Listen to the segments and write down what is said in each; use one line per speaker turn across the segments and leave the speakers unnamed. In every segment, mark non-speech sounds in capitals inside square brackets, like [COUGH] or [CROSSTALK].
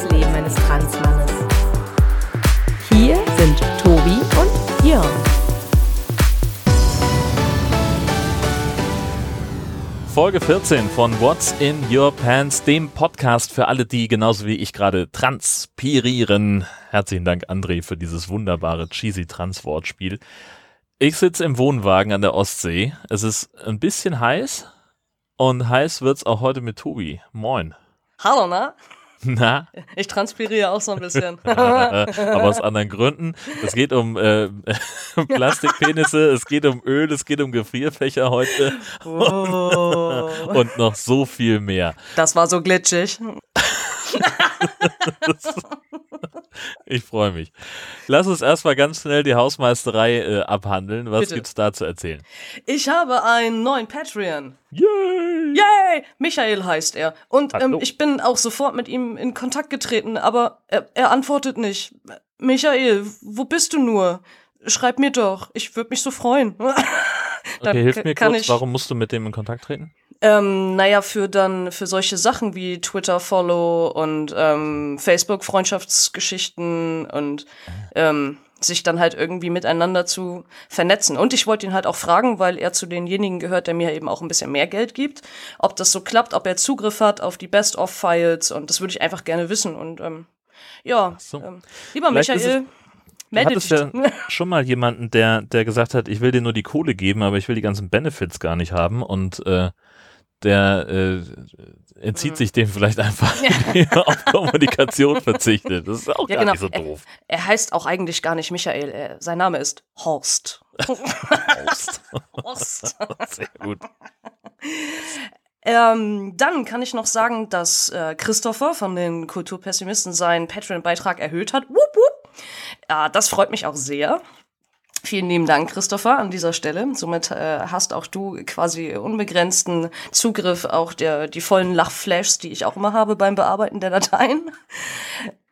das Leben eines Transmannes. Hier sind Tobi und Jörn.
Folge 14 von What's in Your Pants, dem Podcast für alle, die genauso wie ich gerade transpirieren. Herzlichen Dank, André, für dieses wunderbare cheesy Trans-Wortspiel. Ich sitze im Wohnwagen an der Ostsee. Es ist ein bisschen heiß und heiß wird's auch heute mit Tobi. Moin.
Hallo, na?
Na,
Ich transpiriere auch so ein bisschen. [LAUGHS]
aber aus anderen Gründen. Es geht um äh, [LAUGHS] Plastikpenisse, es geht um Öl, es geht um Gefrierfächer heute
Oh,
und noch so viel mehr.
das war so glitschig. [LAUGHS]
Ich freue mich. Lass uns erstmal ganz schnell die Hausmeisterei äh, abhandeln. Was
Bitte.
gibt's da zu erzählen?
Ich habe einen neuen Patreon.
Yay!
Yay! Michael heißt er. Und ähm, ich bin auch sofort mit ihm in Kontakt getreten, aber er, er antwortet nicht. Michael, wo bist du nur? Schreib mir doch. Ich würde mich so freuen. [LAUGHS]
Okay, hilf mir kurz, warum musst du mit dem in Kontakt treten?
Ähm, naja, für dann, für solche Sachen wie Twitter-Follow und ähm, Facebook-Freundschaftsgeschichten und ähm, sich dann halt irgendwie miteinander zu vernetzen. Und ich wollte ihn halt auch fragen, weil er zu denjenigen gehört, der mir eben auch ein bisschen mehr Geld gibt, ob das so klappt, ob er Zugriff hat auf die Best-of-Files und das würde ich einfach gerne wissen. Und ähm, ja,
so.
ähm, lieber
Vielleicht
Michael,
Du hattest ja [LAUGHS] schon mal jemanden, der, der gesagt hat, ich will dir nur die Kohle geben, aber ich will die ganzen Benefits gar nicht haben und äh, der äh, entzieht sich dem vielleicht einfach, [LAUGHS] er auf Kommunikation verzichtet. Das ist auch
Ja,
gar
genau.
nicht so doof.
Er, er heißt auch eigentlich gar nicht Michael, er, sein Name ist Horst.
Horst. [LAUGHS]
Horst. [LAUGHS]
Sehr gut.
Ähm, dann kann ich noch sagen, dass äh, Christopher von den Kulturpessimisten seinen Patreon-Beitrag erhöht hat. Wupp, wupp. Ja, das freut mich auch sehr. Vielen lieben Dank, Christopher, an dieser Stelle. Somit äh, hast auch du quasi unbegrenzten Zugriff auf der, die vollen Lachflashs, die ich auch immer habe beim Bearbeiten der Dateien.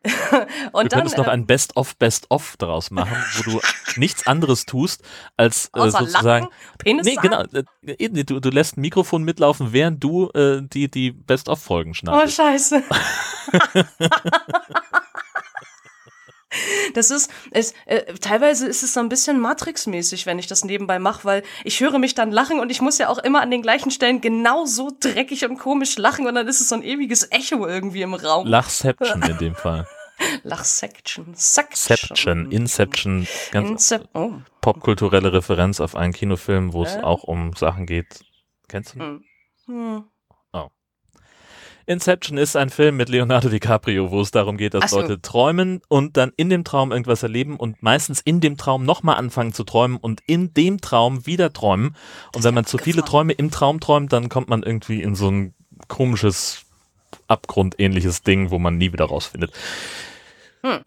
[LAUGHS] Und
Du könntest noch
äh,
ein Best-of, Best-of daraus machen, wo du [LAUGHS] nichts anderes tust, als äh, sozusagen.
Lachen, Penis
Nee, genau. äh, Du, du lässt ein Mikrofon mitlaufen, während du äh, die, die Best-of-Folgen
Oh,
schneidest.
scheiße. [LAUGHS] Das ist, es, äh, teilweise ist es so ein bisschen Matrix-mäßig, wenn ich das nebenbei mache, weil ich höre mich dann lachen und ich muss ja auch immer an den gleichen Stellen genauso dreckig und komisch lachen und dann ist es so ein ewiges Echo irgendwie im Raum.
Lachception in dem Fall. [LAUGHS]
Lachsection. Section.
Section, Inception, ganz
Incep oh.
popkulturelle Referenz auf einen Kinofilm, wo es
Äh?
auch um Sachen geht. Kennst du?
Hm. Hm.
Inception ist ein Film mit Leonardo DiCaprio, wo es darum geht, dass
so.
Leute träumen und dann in dem Traum irgendwas erleben und meistens in dem Traum nochmal anfangen zu träumen und in dem Traum wieder träumen. Und wenn man zu viele. Träume im Traum träumt, dann kommt man irgendwie in so ein komisches, abgrundähnliches Ding, wo man nie wieder rausfindet.
Hm.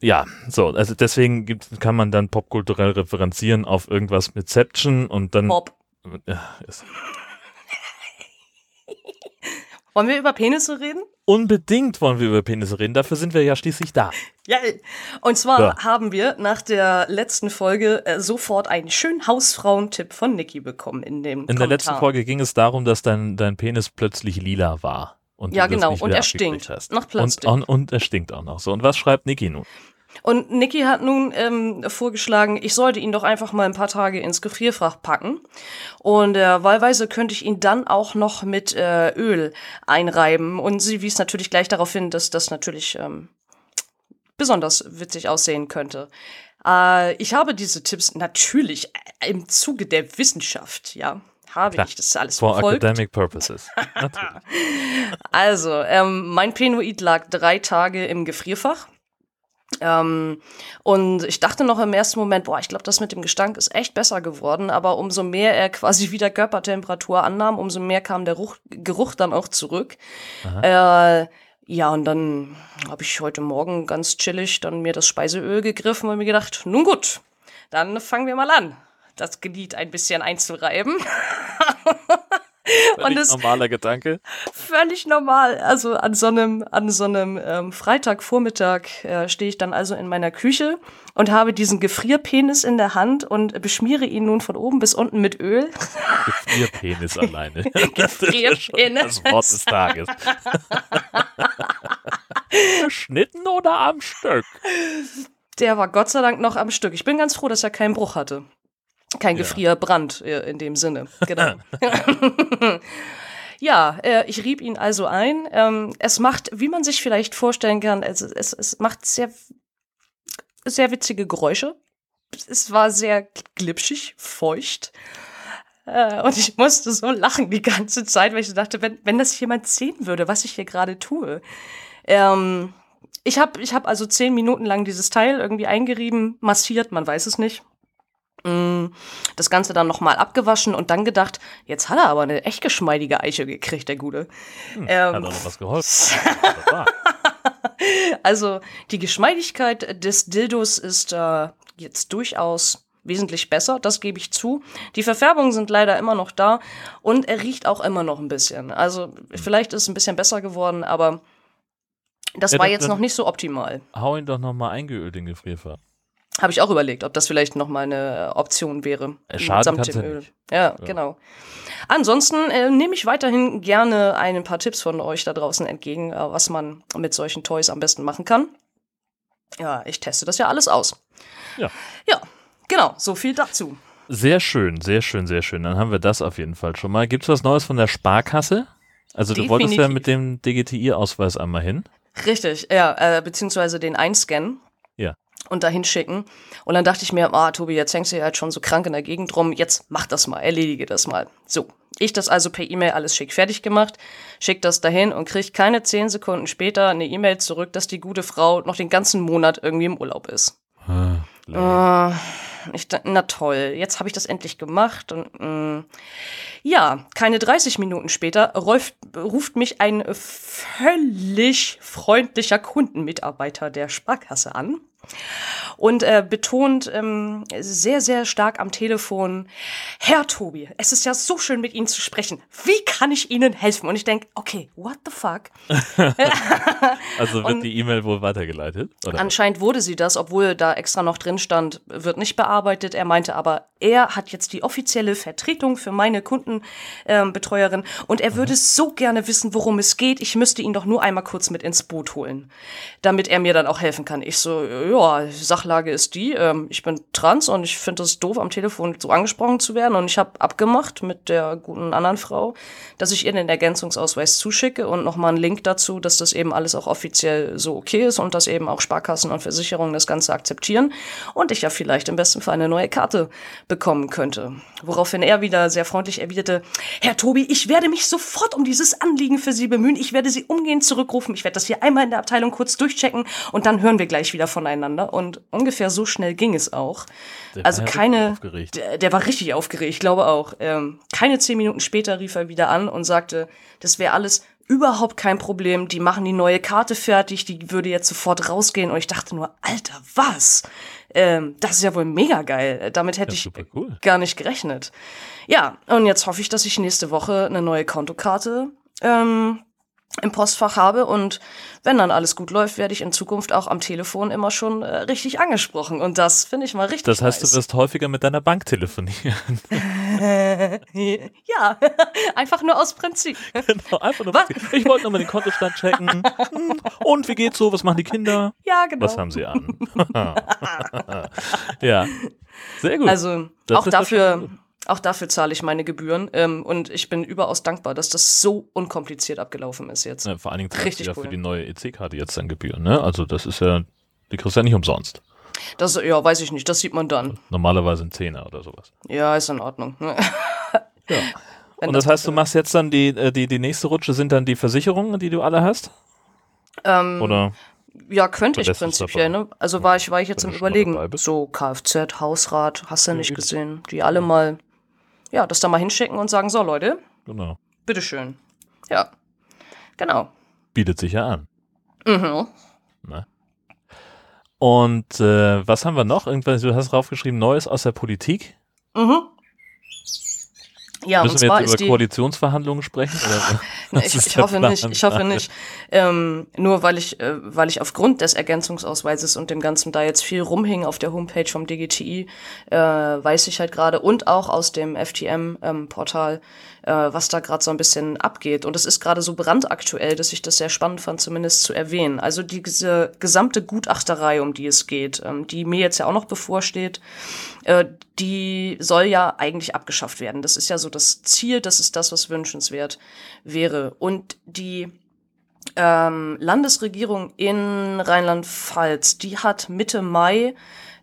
Ja, so, also deswegen gibt, kann man dann popkulturell referenzieren auf irgendwas mit Ception und dann.
Bob.
Ja, ist
Wollen wir über Penisse reden?
unbedingt wollen wir über Penisse reden, dafür sind wir ja schließlich da. [LAUGHS]
Ja, und zwar
Ja.
haben wir nach der letzten Folge äh, sofort einen schönen Hausfrauentipp von Niki bekommen in dem
In der letzten
Kommentar.
Folge ging es darum, dass dein, dein Penis plötzlich lila war. Und
Ja, genau.
nicht
Und er stinkt.
Hast.
Nach
und,
Plastik.
und, und er stinkt auch noch. So, und was schreibt Niki nun?
Und Niki hat nun ähm, vorgeschlagen, ich sollte ihn doch einfach mal ein paar Tage ins Gefrierfach packen. Und äh, wahlweise könnte ich ihn dann auch noch mit äh, Öl einreiben. Und sie wies natürlich gleich darauf hin, dass das natürlich ähm, besonders witzig aussehen könnte. Äh, ich habe diese Tipps natürlich im Zuge der Wissenschaft, ja, habe
Klar.
ich das alles
For
verfolgt.
academic purposes. [LAUGHS]
Also, ähm, mein Penoid lag drei Tage im Gefrierfach. Ähm, und ich dachte noch im ersten Moment, boah, ich glaube, das mit dem Gestank ist echt besser geworden. Aber umso mehr er quasi [LAUGHS] wieder Körpertemperatur annahm, umso mehr kam der Ruch, Geruch dann auch zurück. Äh, ja, und dann habe ich heute Morgen ganz chillig dann mir das Speiseöl gegriffen und mir gedacht, nun gut, dann fangen wir mal an, das Glied ein bisschen einzureiben. [LAUGHS] Und es
normaler Gedanke.
völlig normal. Also an so einem, an so einem ähm, Freitagvormittag äh, stehe ich dann also in meiner Küche und habe diesen Gefrierpenis in der Hand und beschmiere ihn nun von oben bis unten mit Öl. [LAUGHS]
Gefrierpenis alleine. [LAUGHS] Das
Gefrierpenis.
das Wort des Tages. [LAUGHS] Geschnitten oder am Stück?
Der war Gott sei Dank noch am Stück. Ich bin ganz froh, dass er keinen Bruch hatte. Kein
Ja.
Gefrierbrand äh, in dem Sinne. Genau. [LAUGHS] [LAUGHS] ja, äh, ich rieb ihn also ein. Ähm, es macht, wie man sich vielleicht vorstellen kann, es, es, es macht sehr, sehr witzige Geräusche. Es war sehr glitschig, feucht. Äh, und ich musste so lachen die ganze Zeit, weil ich so dachte, wenn, wenn das jemand sehen würde, was ich hier gerade tue. Ähm, ich habe ich hab also zehn Minuten lang dieses Teil irgendwie eingerieben, massiert, man weiß es nicht. Mm, Das Ganze dann nochmal abgewaschen und dann gedacht, jetzt hat er aber eine echt geschmeidige Eiche gekriegt, der Gute.
Hat
Ähm,
auch noch was geholfen. [LAUGHS]
Also die Geschmeidigkeit des Dildos ist äh, jetzt durchaus wesentlich besser, das gebe ich zu. Die Verfärbungen sind leider immer noch da und er riecht auch immer noch ein bisschen. Also vielleicht ist es ein bisschen besser geworden, aber das
Ja,
war jetzt noch nicht so optimal.
Hau ihn doch nochmal eingeölt, den Gefrierfach.
Habe ich auch überlegt, ob das vielleicht noch mal eine Option wäre.
Äh, schaden
samt dem
ja
Öl.
nicht.
Ja, genau. Ansonsten äh, nehme ich weiterhin gerne ein paar Tipps von euch da draußen entgegen, äh, was man mit solchen Toys am besten machen kann. Ja, ich teste das ja alles aus.
Ja.
Ja, genau, so viel dazu.
Sehr schön, sehr schön, sehr schön. Dann haben wir das auf jeden Fall schon mal. Gibt es was Neues von der Sparkasse? Also du wolltest ja
Definitiv.
mit dem DGTI-Ausweis einmal hin.
Richtig, ja, äh, beziehungsweise den einscannen.
Ja.
Und dahin schicken. Und dann dachte ich mir, ah, Tobi, jetzt hängst du ja halt schon so krank in der Gegend rum, jetzt mach das mal, erledige das mal. So, ich das also per E-Mail alles schick fertig gemacht, schick das dahin und krieg keine zehn Sekunden später eine E-Mail zurück, dass die gute Frau noch den ganzen Monat irgendwie im Urlaub ist. Äh, ich, na toll, jetzt habe ich das endlich gemacht. Und, mm, ja, keine 30 Minuten später ruft, ruft mich ein völlig freundlicher Kundenmitarbeiter der Sparkasse an und äh, betont ähm, sehr, sehr stark am Telefon, Herr Tobi, es ist ja so schön mit Ihnen zu sprechen. Wie kann ich Ihnen helfen? Und ich denke, okay, what the fuck? [LAUGHS]
Also wird
Und-
die E-Mail wohl weitergeleitet? Oder?
Anscheinend wurde sie das, obwohl da extra noch drin stand, wird nicht bearbeitet. Er meinte aber, er hat jetzt die offizielle Vertretung für meine Kundenbetreuerin und er würde so gerne wissen, worum es geht. Ich müsste ihn doch nur einmal kurz mit ins Boot holen, damit er mir dann auch helfen kann. Ich so, ja, Sachlage ist die, ähm, ich bin trans und ich finde es doof, am Telefon so angesprochen zu werden und ich habe abgemacht mit der guten anderen Frau, dass ich ihr den Ergänzungsausweis zuschicke und nochmal einen Link dazu, dass das eben alles auch offiziell so okay ist und dass eben auch Sparkassen und Versicherungen das Ganze akzeptieren und ich ja vielleicht im besten Fall eine neue Karte bekommen könnte. Woraufhin er wieder sehr freundlich erwiderte, Herr Tobi, ich werde mich sofort um dieses Anliegen für Sie bemühen. Ich werde Sie umgehend zurückrufen. Ich werde das hier einmal in der Abteilung kurz durchchecken und dann hören wir gleich wieder voneinander. Und ungefähr so schnell ging es auch.
Der
also keine, der, der war richtig aufgeregt, ich glaube auch. Ähm, keine zehn Minuten später rief er wieder an und sagte, das wäre alles überhaupt kein Problem. Die machen die neue Karte fertig, die würde jetzt sofort rausgehen. Und ich dachte nur, Alter, was? Ähm, das ist ja wohl mega geil. Damit hätte
Ja,
ich
cool.
gar nicht gerechnet. Ja, und jetzt hoffe ich, dass ich nächste Woche eine neue Kontokarte ähm, im Postfach habe und wenn dann alles gut läuft, werde ich in Zukunft auch am Telefon immer schon äh, richtig angesprochen und das finde ich mal richtig
Das heißt,
nice.
du wirst häufiger mit deiner Bank telefonieren. [LAUGHS]
ja, [LAUGHS] einfach nur aus Prinzip.
genau, einfach nur.
Was?
Ich wollte nur mal den Kontostand checken. [LAUGHS] Hm, Und wie geht's so? Was machen die Kinder?
Ja, genau.
Was haben sie an? ja, sehr gut.
Also
Das
auch dafür. Auch dafür zahle ich meine Gebühren ähm, und ich bin überaus dankbar, dass das so unkompliziert abgelaufen ist jetzt.
Ja, vor allen Dingen zahlst du ja
cool.
für die neue EC-Karte jetzt dann Gebühren, ne? Also das ist ja, die kriegst du ja nicht umsonst.
Das, ja, weiß ich nicht, das sieht man dann.
Normalerweise ein Zehner oder sowas.
Ja, ist in Ordnung. [LAUGHS]
Ja. [LAUGHS]
Wenn
Und das
das
heißt, du machst jetzt dann die, äh, die, die nächste Rutsche sind dann die Versicherungen, die du alle hast?
ähm,
Oder?
Ja, könnte ich prinzipiell, ne? Also war ich, war ich jetzt im Überlegen. So Kfz, Hausrat, hast du
Ja,
nicht gesehen. Die alle mal, ja, das da mal hinschicken und sagen, so Leute,
Genau.
bitteschön. Ja, genau.
Bietet sich ja an.
Mhm.
Ne? Und äh, was haben wir noch? Irgendwas, du hast draufgeschrieben, Neues aus der Politik.
Mhm. Ja,
Müssen wir jetzt über
die,
Koalitionsverhandlungen sprechen? [LAUGHS]
Ich, ich hoffe
Plan
nicht, ich hoffe nicht. Ähm, nur weil ich, äh, weil ich aufgrund des Ergänzungsausweises und dem Ganzen da jetzt viel rumhing auf der Homepage vom DGTI, äh, weiß ich halt gerade und auch aus dem FTM-Portal, äh, was da gerade so ein bisschen abgeht. Und es ist gerade so brandaktuell, dass ich das sehr spannend fand, zumindest zu erwähnen. Also diese gesamte Gutachterei, um die es geht, ähm, die mir jetzt ja auch noch bevorsteht, äh, die soll ja eigentlich abgeschafft werden. Das ist ja so das Ziel, das ist das, was wünschenswert wäre. Und die ähm, Landesregierung in Rheinland-Pfalz, die hat Mitte Mai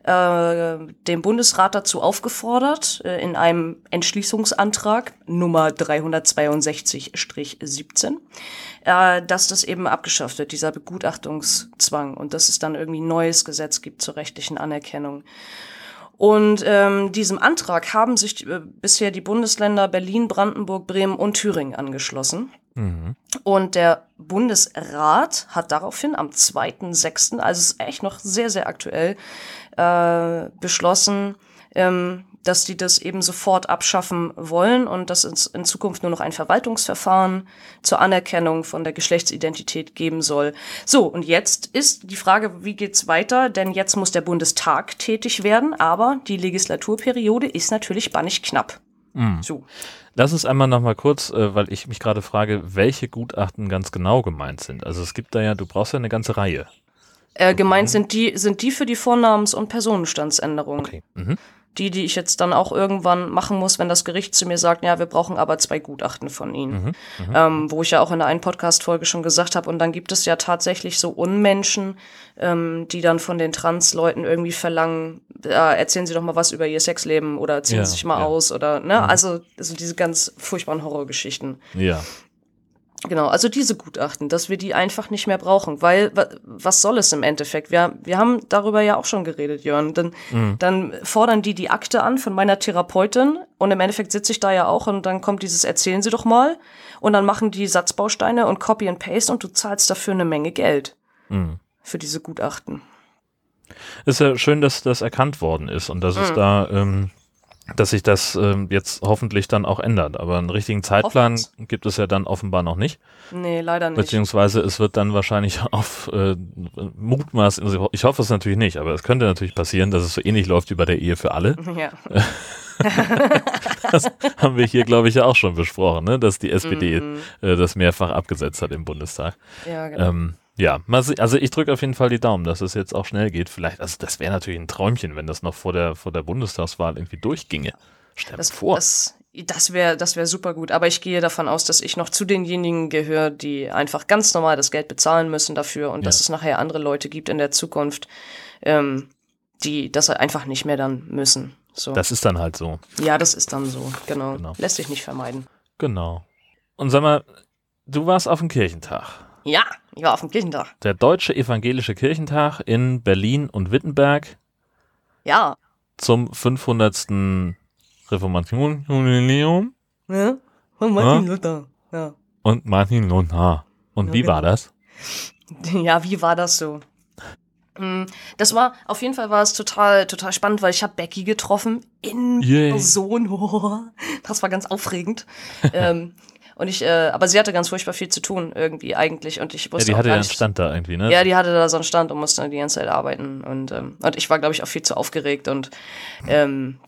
äh, den Bundesrat dazu aufgefordert, äh, in einem Entschließungsantrag Nummer 362-17, äh, dass das eben abgeschafft wird, dieser Begutachtungszwang, und dass es dann irgendwie neues Gesetz gibt zur rechtlichen Anerkennung. Und ähm, diesem Antrag haben sich äh, bisher die Bundesländer Berlin, Brandenburg, Bremen und Thüringen angeschlossen.
Mhm.
Und der Bundesrat hat daraufhin am 2.6., also es ist echt noch sehr, sehr aktuell, äh, beschlossen, ähm, dass die das eben sofort abschaffen wollen und dass es in Zukunft nur noch ein Verwaltungsverfahren zur Anerkennung von der Geschlechtsidentität geben soll. So, und jetzt ist die Frage, wie geht's weiter? Denn jetzt muss der Bundestag tätig werden, aber die Legislaturperiode ist natürlich bannig knapp.
Mhm.
So.
Lass uns einmal nochmal kurz, äh, weil ich mich gerade frage, welche Gutachten ganz genau gemeint sind. Also es gibt da ja, du brauchst ja eine ganze Reihe.
Äh, gemeint sind die, sind die für die Vornamens- und Personenstandsänderung.
Okay. Mhm.
Die, die ich jetzt dann auch irgendwann machen muss, wenn das Gericht zu mir sagt, ja, wir brauchen aber zwei Gutachten von Ihnen.
Mhm.
Ähm, wo ich ja auch in der einen Podcast-Folge schon gesagt habe. Und dann gibt es ja tatsächlich so Unmenschen, ähm, die dann von den Trans-Leuten irgendwie verlangen, ja, erzählen Sie doch mal was über Ihr Sexleben oder ziehen
Ja,
Sie sich mal
ja.
aus oder, ne? Also, also diese ganz furchtbaren Horrorgeschichten.
Ja.
Genau, also diese Gutachten, dass wir die einfach nicht mehr brauchen, weil wa, was soll es im Endeffekt? Wir, wir haben darüber ja auch schon geredet, Jörn. Dann, dann fordern die die Akte an von meiner Therapeutin und im Endeffekt sitze ich da ja auch und dann kommt dieses Erzählen Sie doch mal und dann machen die Satzbausteine und Copy and Paste und du zahlst dafür eine Menge Geld
Mhm.
für diese Gutachten.
Ist ja schön, dass das erkannt worden ist und dass
Mhm.
es da, ähm, dass sich das ähm, jetzt hoffentlich dann auch ändert. Aber einen richtigen Zeitplan gibt es ja dann offenbar noch nicht.
Nee, leider nicht.
Beziehungsweise es wird dann wahrscheinlich [LAUGHS] auf äh, Mutmaß, also ich hoffe es natürlich nicht, aber es könnte natürlich passieren, dass es so ähnlich läuft wie bei der Ehe für alle. [LAUGHS]
Ja.
Das haben wir hier, glaube ich, ja auch schon besprochen, ne? dass die SPD
Mhm.
äh, das mehrfach abgesetzt hat im Bundestag.
ja, genau.
Ähm, ja, also ich drücke auf jeden Fall die Daumen, dass es jetzt auch schnell geht. Vielleicht, also das wäre natürlich ein Träumchen, wenn das noch vor der, vor der Bundestagswahl irgendwie durchginge. Stell
Das,
vor.
das, das wäre das wär super gut. Aber ich gehe davon aus, dass ich noch zu denjenigen gehöre, die einfach ganz normal das Geld bezahlen müssen dafür und dass
Ja.
es nachher andere Leute gibt in der Zukunft, ähm, die das einfach nicht mehr dann müssen. So.
das ist dann halt so.
ja, das ist dann so. Genau.
Genau.
Lässt sich nicht vermeiden.
Genau. Und sag mal, du warst auf dem Kirchentag.
Ja, ich war auf dem Kirchentag.
Der Deutsche Evangelische Kirchentag in Berlin und Wittenberg
Ja.
zum 500. Reformationsjubiläum
ja. Und Martin Luther. Ja.
und Martin Luther. Und
Ja,
wie
genau.
war das?
Ja, wie war das so? Mm, Das war, auf jeden Fall war es total, total spannend, weil ich habe Becky getroffen in
Yay.
Person. [LAUGHS] Das war ganz aufregend. [LAUGHS] ähm, und ich, äh, aber sie hatte ganz furchtbar viel zu tun irgendwie eigentlich und ich
Ja,
wusste
die
auch
hatte ja einen Stand da irgendwie, ne?
ja, die hatte da so einen Stand und musste die ganze Zeit arbeiten. Und, ähm, und ich war, glaube ich, auch viel zu aufgeregt. Und ähm,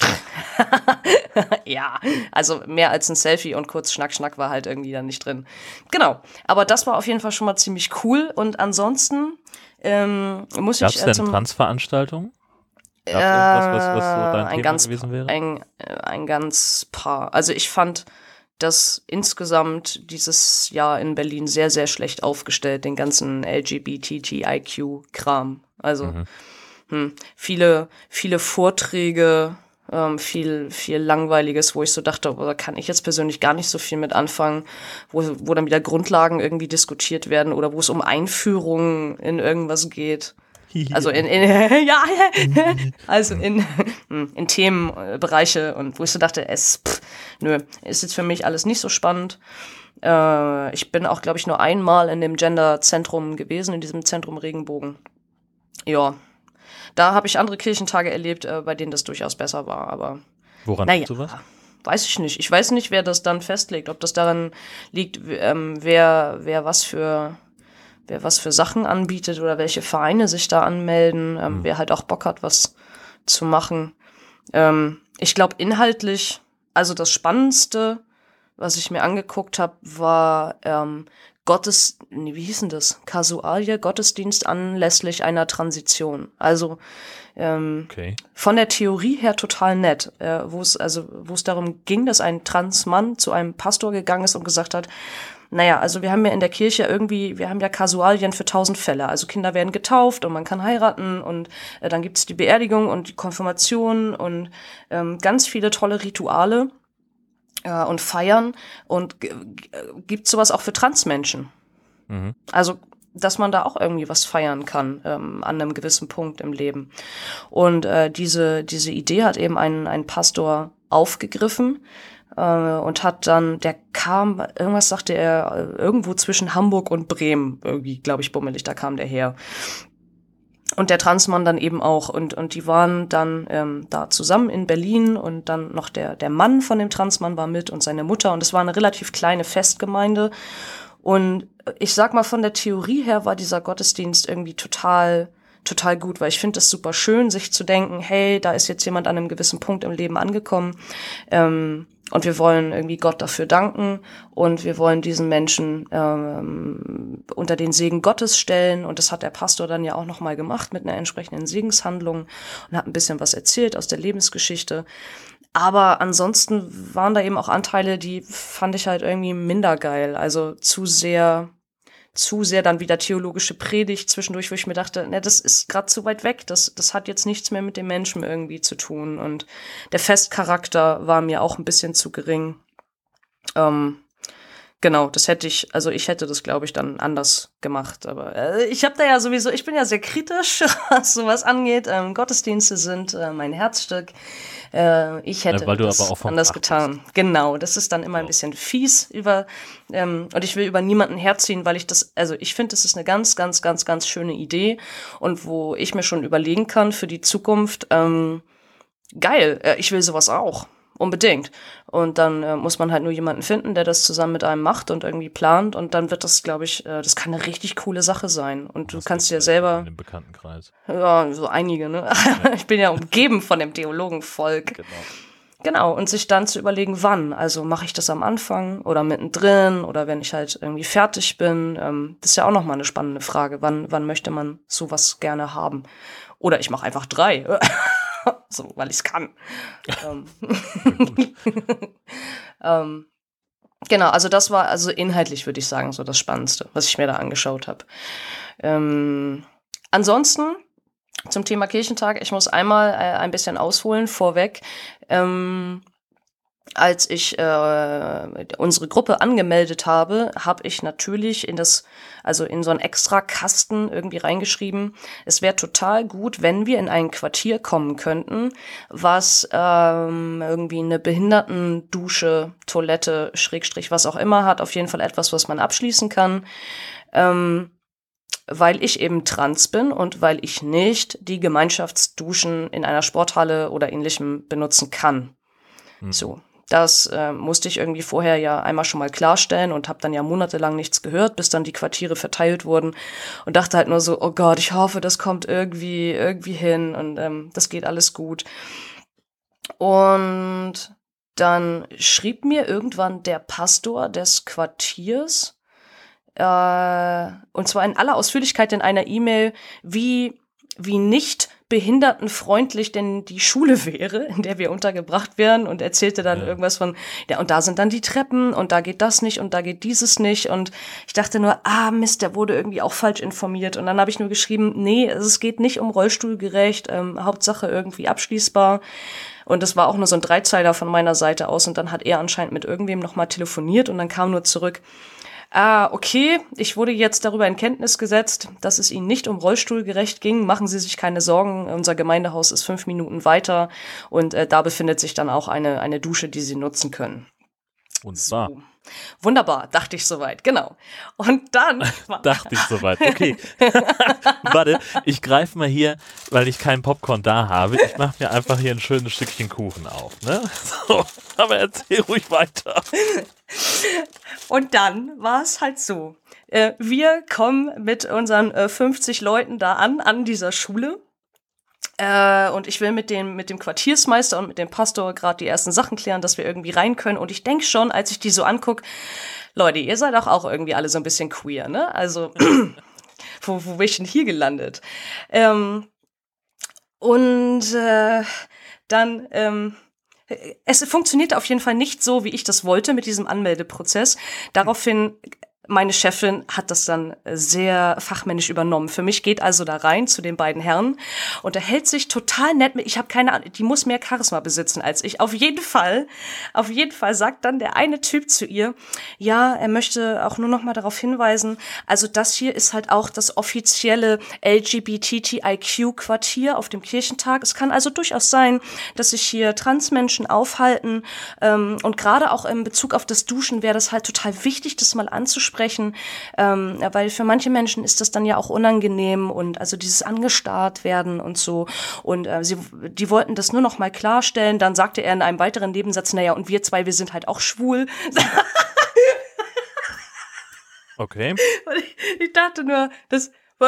[LAUGHS] ja, also mehr als ein Selfie und kurz Schnack, Schnack war halt irgendwie dann nicht drin. Genau. Aber das war auf jeden Fall schon mal ziemlich cool. Und ansonsten ähm, muss
Gab
ich
es
äh,
denn Transveranstaltungen? Gab es irgendwas, was, was so dein
ein
Thema
ganz,
gewesen wäre?
Ein, äh, ein ganz paar. Also ich fand das insgesamt dieses Jahr in Berlin sehr, sehr schlecht aufgestellt, den ganzen LGBTIQ-Kram. Also
Mhm.
hm, viele, viele Vorträge, ähm, viel, viel Langweiliges, wo ich so dachte, oh, da kann ich jetzt persönlich gar nicht so viel mit anfangen, wo, wo dann wieder Grundlagen irgendwie diskutiert werden oder wo es um Einführungen in irgendwas geht. Also in, in [LAUGHS] ja, [LAUGHS] also in, in Themenbereiche und wo ich so dachte, es, pff, nö, ist jetzt für mich alles nicht so spannend. Äh, ich bin auch, glaube ich, nur einmal in dem Gender-Zentrum gewesen, in diesem Zentrum Regenbogen. Ja, da habe ich andere Kirchentage erlebt, äh, bei denen das durchaus besser war, aber
Woran
naja.
liegt sowas?
weiß ich nicht. Ich weiß nicht, wer das dann festlegt, ob das daran liegt, ähm, wer, wer was für wer was für Sachen anbietet oder welche Vereine sich da anmelden, ähm, mhm. wer halt auch Bock hat, was zu machen. Ähm, ich glaube, inhaltlich, also das Spannendste, was ich mir angeguckt habe, war ähm, Gottes, nee, wie hieß denn das? Kasualie, Gottesdienst anlässlich einer Transition. Also ähm, okay. von der Theorie her total nett, äh, wo es also wo es darum ging, dass ein Transmann zu einem Pastor gegangen ist und gesagt hat, naja, also wir haben ja in der Kirche irgendwie, wir haben ja Kasualien für tausend Fälle. Also Kinder werden getauft und man kann heiraten und äh, dann gibt es die Beerdigung und die Konfirmation und ähm, ganz viele tolle Rituale äh, und feiern und gibt sowas auch für Transmenschen. Mhm. Also dass man da auch irgendwie was feiern kann ähm, an einem gewissen Punkt im Leben. Und äh, diese, diese Idee hat eben ein, ein Pastor aufgegriffen äh, und hat dann, der kam, irgendwas sagte er, äh, irgendwo zwischen Hamburg und Bremen, irgendwie, glaube ich, bummelig, da kam der her und der Transmann dann eben auch. Und, und die waren dann ähm, da zusammen in Berlin und dann noch der, der Mann von dem Transmann war mit und seine Mutter. Und es war eine relativ kleine Festgemeinde. Und ich sag mal, von der Theorie her war dieser Gottesdienst irgendwie total, total gut, weil ich finde es super schön, sich zu denken, hey, da ist jetzt jemand an einem gewissen Punkt im Leben angekommen. Ähm, und wir wollen irgendwie Gott dafür danken und wir wollen diesen Menschen ähm, unter den Segen Gottes stellen. Und das hat der Pastor dann ja auch nochmal gemacht mit einer entsprechenden Segenshandlung und hat ein bisschen was erzählt aus der Lebensgeschichte. Aber ansonsten waren da eben auch Anteile, die fand ich halt irgendwie minder geil. Also zu sehr zu sehr dann wieder theologische Predigt zwischendurch, wo ich mir dachte, ne, das ist gerade zu weit weg, das, das hat jetzt nichts mehr mit dem Menschen irgendwie zu tun. Und der Festcharakter war mir auch ein bisschen zu gering. Ähm, genau, das hätte ich, also ich hätte das, glaube ich, dann anders gemacht. Aber äh, ich habe da ja sowieso, ich bin ja sehr kritisch, [LAUGHS] was sowas angeht. Ähm, Gottesdienste sind äh, mein Herzstück. Äh, ich hätte ja, das anders getan. Bist. Genau, das ist dann immer ein bisschen fies über ähm, und ich will über niemanden herziehen, weil ich das, also ich finde, das ist eine ganz, ganz, ganz, ganz schöne Idee und wo ich mir schon überlegen kann für die Zukunft. Ähm, geil, äh, ich will sowas auch unbedingt. Und dann äh, muss man halt nur jemanden finden, der das zusammen mit einem macht und irgendwie plant. Und dann wird das, glaube ich, äh, das kann eine richtig coole Sache sein. Und du kannst ja selber. In
dem Bekanntenkreis.
Ja, so einige, ne? Ja. [LAUGHS] ich bin ja umgeben von dem Theologenvolk. Genau. Genau, und sich dann zu überlegen, wann. Also mache ich das am Anfang oder mittendrin oder wenn ich halt irgendwie fertig bin. Ähm, das ist ja auch nochmal eine spannende Frage. Wann, wann möchte man sowas gerne haben? Oder ich mache einfach drei. [LAUGHS] [LAUGHS] so, weil ich es kann. [LAUGHS] ähm, [LAUGHS] ähm, genau, also das war also inhaltlich, würde ich sagen, so das Spannendste, was ich mir da angeschaut habe. Ähm, ansonsten zum Thema Kirchentag, ich muss einmal äh, ein bisschen ausholen vorweg. Ähm, als ich äh, unsere Gruppe angemeldet habe, habe ich natürlich in das, also in so einen extra Kasten irgendwie reingeschrieben, es wäre total gut, wenn wir in ein Quartier kommen könnten, was ähm, irgendwie eine Behindertendusche, Toilette, Schrägstrich, was auch immer hat, auf jeden Fall etwas, was man abschließen kann. Ähm, weil ich eben trans bin und weil ich nicht die Gemeinschaftsduschen in einer Sporthalle oder ähnlichem benutzen kann. Mhm. So, das äh, musste ich irgendwie vorher ja einmal schon mal klarstellen und habe dann ja monatelang nichts gehört, bis dann die Quartiere verteilt wurden und dachte halt nur so, oh Gott, ich hoffe, das kommt irgendwie irgendwie hin und ähm, das geht alles gut. Und dann schrieb mir irgendwann der Pastor des Quartiers, äh, und zwar in aller Ausführlichkeit in einer E-Mail, wie wie nicht behindertenfreundlich denn die Schule [LAUGHS] wäre, in der wir untergebracht werden und erzählte dann ja. irgendwas von, ja, und da sind dann die Treppen und da geht das nicht und da geht dieses nicht und ich dachte nur, ah Mist, der wurde irgendwie auch falsch informiert und dann habe ich nur geschrieben, nee, es geht nicht um Rollstuhlgerecht, ähm, Hauptsache irgendwie abschließbar und das war auch nur so ein Dreizeiler von meiner Seite aus und dann hat er anscheinend mit irgendwem nochmal telefoniert und dann kam nur zurück, Ah, okay, ich wurde jetzt darüber in Kenntnis gesetzt, dass es Ihnen nicht um Rollstuhlgerecht ging. Machen Sie sich keine Sorgen, unser Gemeindehaus ist fünf Minuten weiter und äh, da befindet sich dann auch eine, eine Dusche, die Sie nutzen können.
Wunderbar.
So. Wunderbar, dachte ich soweit, genau. Und dann. [LAUGHS]
dachte ich soweit, okay. [LAUGHS] Warte, ich greife mal hier, weil ich kein Popcorn da habe. Ich mache mir einfach hier ein schönes Stückchen Kuchen auf. Ne? [LAUGHS] So, aber erzähl ruhig weiter.
Und dann war es halt so. Äh, wir kommen mit unseren äh, 50 Leuten da an, an dieser Schule. Äh, und ich will mit dem, mit dem Quartiersmeister und mit dem Pastor gerade die ersten Sachen klären, dass wir irgendwie rein können. Und ich denke schon, als ich die so angucke, Leute, ihr seid auch, auch irgendwie alle so ein bisschen queer, ne? Also, [CLEARS THROAT] wo, wo bin ich denn hier gelandet? Ähm, und äh, dann, ähm, es funktionierte auf jeden Fall nicht so, wie ich das wollte mit diesem Anmeldeprozess. Daraufhin meine Chefin hat das dann sehr fachmännisch übernommen. Für mich geht also da rein zu den beiden Herren und er hält sich total nett mit. Ich habe keine Ahnung, die muss mehr Charisma besitzen als ich. Auf jeden Fall, auf jeden Fall sagt dann der eine Typ zu ihr, ja, er möchte auch nur noch mal darauf hinweisen, also das hier ist halt auch das offizielle LGBTIQ-Quartier auf dem Kirchentag. Es kann also durchaus sein, dass sich hier Transmenschen aufhalten ähm, und gerade auch in Bezug auf das Duschen wäre das halt total wichtig, das mal anzusprechen sprechen, ähm, weil für manche Menschen ist das dann ja auch unangenehm und also dieses angestarrt werden und so. Und äh, sie, die wollten das nur noch mal klarstellen. Dann sagte er in einem weiteren Nebensatz, naja, und wir zwei, wir sind halt auch schwul.
Okay.
Und ich, ich dachte nur, das, wo,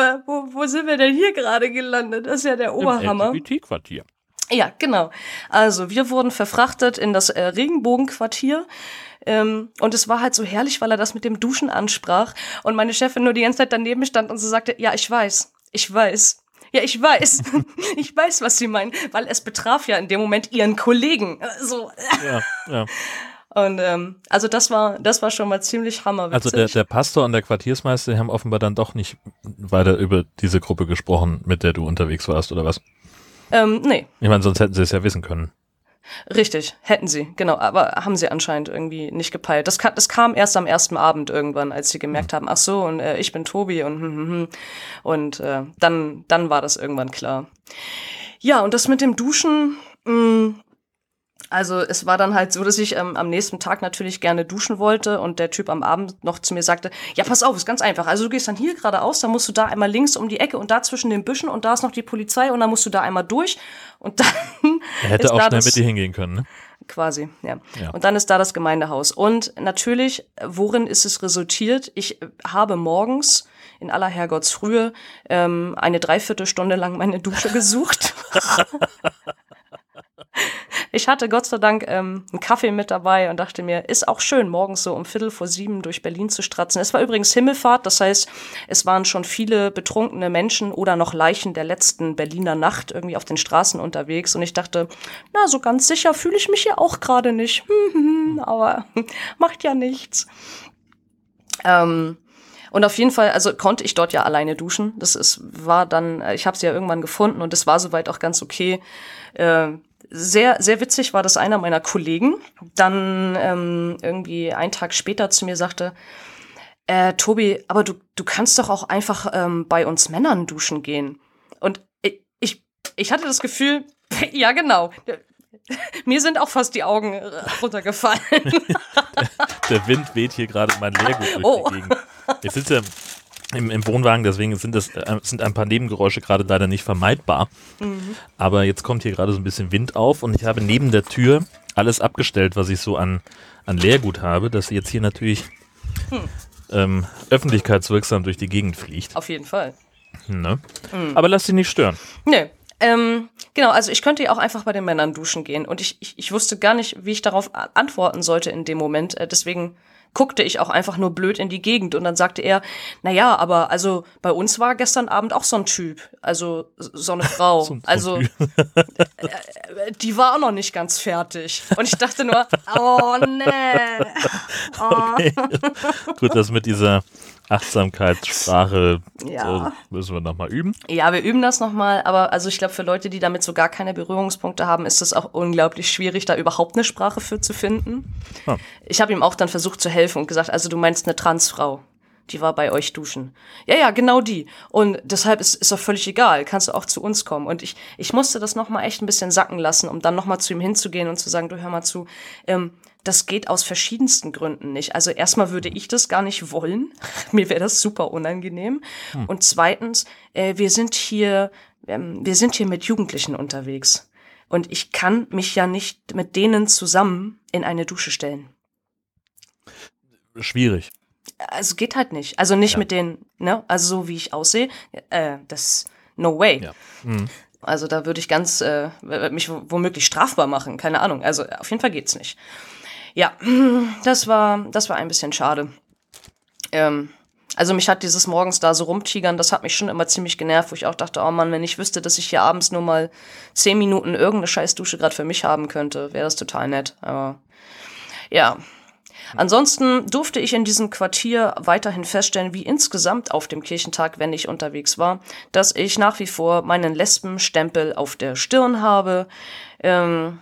wo sind wir denn hier gerade gelandet? Das ist ja der Oberhammer.
Im LGBT-Quartier.
Ja, genau. Also wir wurden verfrachtet in das äh, Regenbogenquartier. Ähm, und es war halt so herrlich, weil er das mit dem Duschen ansprach und meine Chefin nur die ganze Zeit daneben stand und so sagte, ja, ich weiß, ich weiß. Ja, ich weiß. [LAUGHS] ich weiß, was sie meinen, weil es betraf ja in dem Moment ihren Kollegen. So.
Ja, ja. [LAUGHS]
Und ähm, also das war, das war schon mal ziemlich hammerwitzig.
Also der, der Pastor und der Quartiersmeister die haben offenbar dann doch nicht weiter über diese Gruppe gesprochen, mit der du unterwegs warst, oder was?
Ähm, nee.
Ich meine, sonst hätten sie es ja wissen können.
Richtig, hätten sie, genau, aber haben sie anscheinend irgendwie nicht gepeilt. Das, kam, das kam erst am ersten Abend irgendwann, als sie gemerkt haben, ach so, und äh, ich bin Tobi und hm, hm, hm. und äh, dann, dann war das irgendwann klar. Ja, und das mit dem Duschen, mh, also es war dann halt so, dass ich ähm, am nächsten Tag natürlich gerne duschen wollte und der Typ am Abend noch zu mir sagte, ja, pass auf, ist ganz einfach. Also du gehst dann hier geradeaus, dann musst du da einmal links um die Ecke und da zwischen den Büschen und da ist noch die Polizei und dann musst du da einmal durch und [LAUGHS] dann
Er hätte auch
da
schnell mit dir hingehen können, ne?
quasi, ja.
Ja.
Und dann ist da das Gemeindehaus. Und natürlich, worin ist es resultiert? Ich äh, habe morgens in aller Herrgottsfrühe ähm, eine Dreiviertelstunde lang meine Dusche gesucht. [LAUGHS] [LAUGHS] [LAUGHS] Ich hatte Gott sei Dank ähm, einen Kaffee mit dabei und dachte mir, ist auch schön, morgens so um Viertel vor sieben durch Berlin zu stratzen. Es war übrigens Himmelfahrt, das heißt, es waren schon viele betrunkene Menschen oder noch Leichen der letzten Berliner Nacht irgendwie auf den Straßen unterwegs. Und ich dachte, na, so ganz sicher fühle ich mich hier auch gerade nicht. [LAUGHS] Aber [LAUGHS] macht ja nichts. Ähm, und auf jeden Fall, also konnte ich dort ja alleine duschen. Das ist, war dann, äh, ich habe sie ja irgendwann gefunden und das war soweit auch ganz okay. Äh, sehr, sehr witzig war das einer meiner Kollegen. Dann ähm, irgendwie einen Tag später zu mir sagte, äh, Tobi, aber du, du kannst doch auch einfach ähm, bei uns Männern duschen gehen. Und ich, ich, hatte das Gefühl, [LAUGHS] ja genau, [LAUGHS] mir sind auch fast die Augen runtergefallen. [LAUGHS]
Der Wind weht hier gerade mein Leergut durch
Oh.
die Gegend. Ich sitze im, im Wohnwagen, deswegen sind, das, äh, sind ein paar Nebengeräusche gerade leider nicht vermeidbar. Aber jetzt kommt hier gerade so ein bisschen Wind auf und ich habe neben der Tür alles abgestellt, was ich so an, an Leergut habe, dass jetzt hier natürlich ähm, öffentlichkeitswirksam durch die Gegend fliegt.
Auf jeden Fall.
Ne? Aber lass dich nicht stören.
Nö. Ähm, genau, also ich könnte ja auch einfach bei den Männern duschen gehen. Und ich, ich, ich wusste gar nicht, wie ich darauf antworten sollte in dem Moment. Äh, deswegen guckte ich auch einfach nur blöd in die Gegend. Und dann sagte er, na ja, aber also bei uns war gestern Abend auch so ein Typ. Also so eine [LAUGHS] Frau. Also äh, die war auch noch nicht ganz fertig. Und ich dachte nur, oh nee. [LAUGHS] Oh.
Gut, das mit dieser Achtsamkeitssprache
Ja.
so, müssen wir nochmal üben.
Ja, wir üben das nochmal, aber also ich glaube, für Leute, die damit so gar keine Berührungspunkte haben, ist es auch unglaublich schwierig, da überhaupt eine Sprache für zu finden.
Ah.
Ich habe ihm auch dann versucht zu helfen und gesagt, also du meinst eine Transfrau. Die war bei euch duschen. Ja, ja, genau die. Und deshalb ist, ist doch völlig egal. Kannst du auch zu uns kommen. Und ich, ich musste das nochmal echt ein bisschen sacken lassen, um dann nochmal zu ihm hinzugehen und zu sagen, du hör mal zu, ähm, das geht aus verschiedensten Gründen nicht. Also erstmal würde ich das gar nicht wollen. [LAUGHS] Mir wäre das super unangenehm. Hm. Und zweitens, äh, wir sind hier, ähm, wir sind hier mit Jugendlichen unterwegs. Und ich kann mich ja nicht mit denen zusammen in eine Dusche stellen.
Schwierig
also geht halt nicht. Also nicht ja. mit den, ne, also so wie ich aussehe, äh, das no way. Ja. Mhm. Also da würde ich ganz äh, mich womöglich strafbar machen, keine Ahnung. Also auf jeden Fall geht's nicht. Ja, [CLEARS THROAT] das war das war ein bisschen schade. Ähm, also mich hat dieses morgens da so rumtigern, das hat mich schon immer ziemlich genervt, wo ich auch dachte, oh Mann, wenn ich wüsste, dass ich hier abends nur mal zehn Minuten irgendeine Scheißdusche gerade für mich haben könnte, wäre das total nett. Aber ja, Ansonsten durfte ich in diesem Quartier weiterhin feststellen, wie insgesamt auf dem Kirchentag, wenn ich unterwegs war, dass ich nach wie vor meinen Lesbenstempel auf der Stirn habe. Ähm,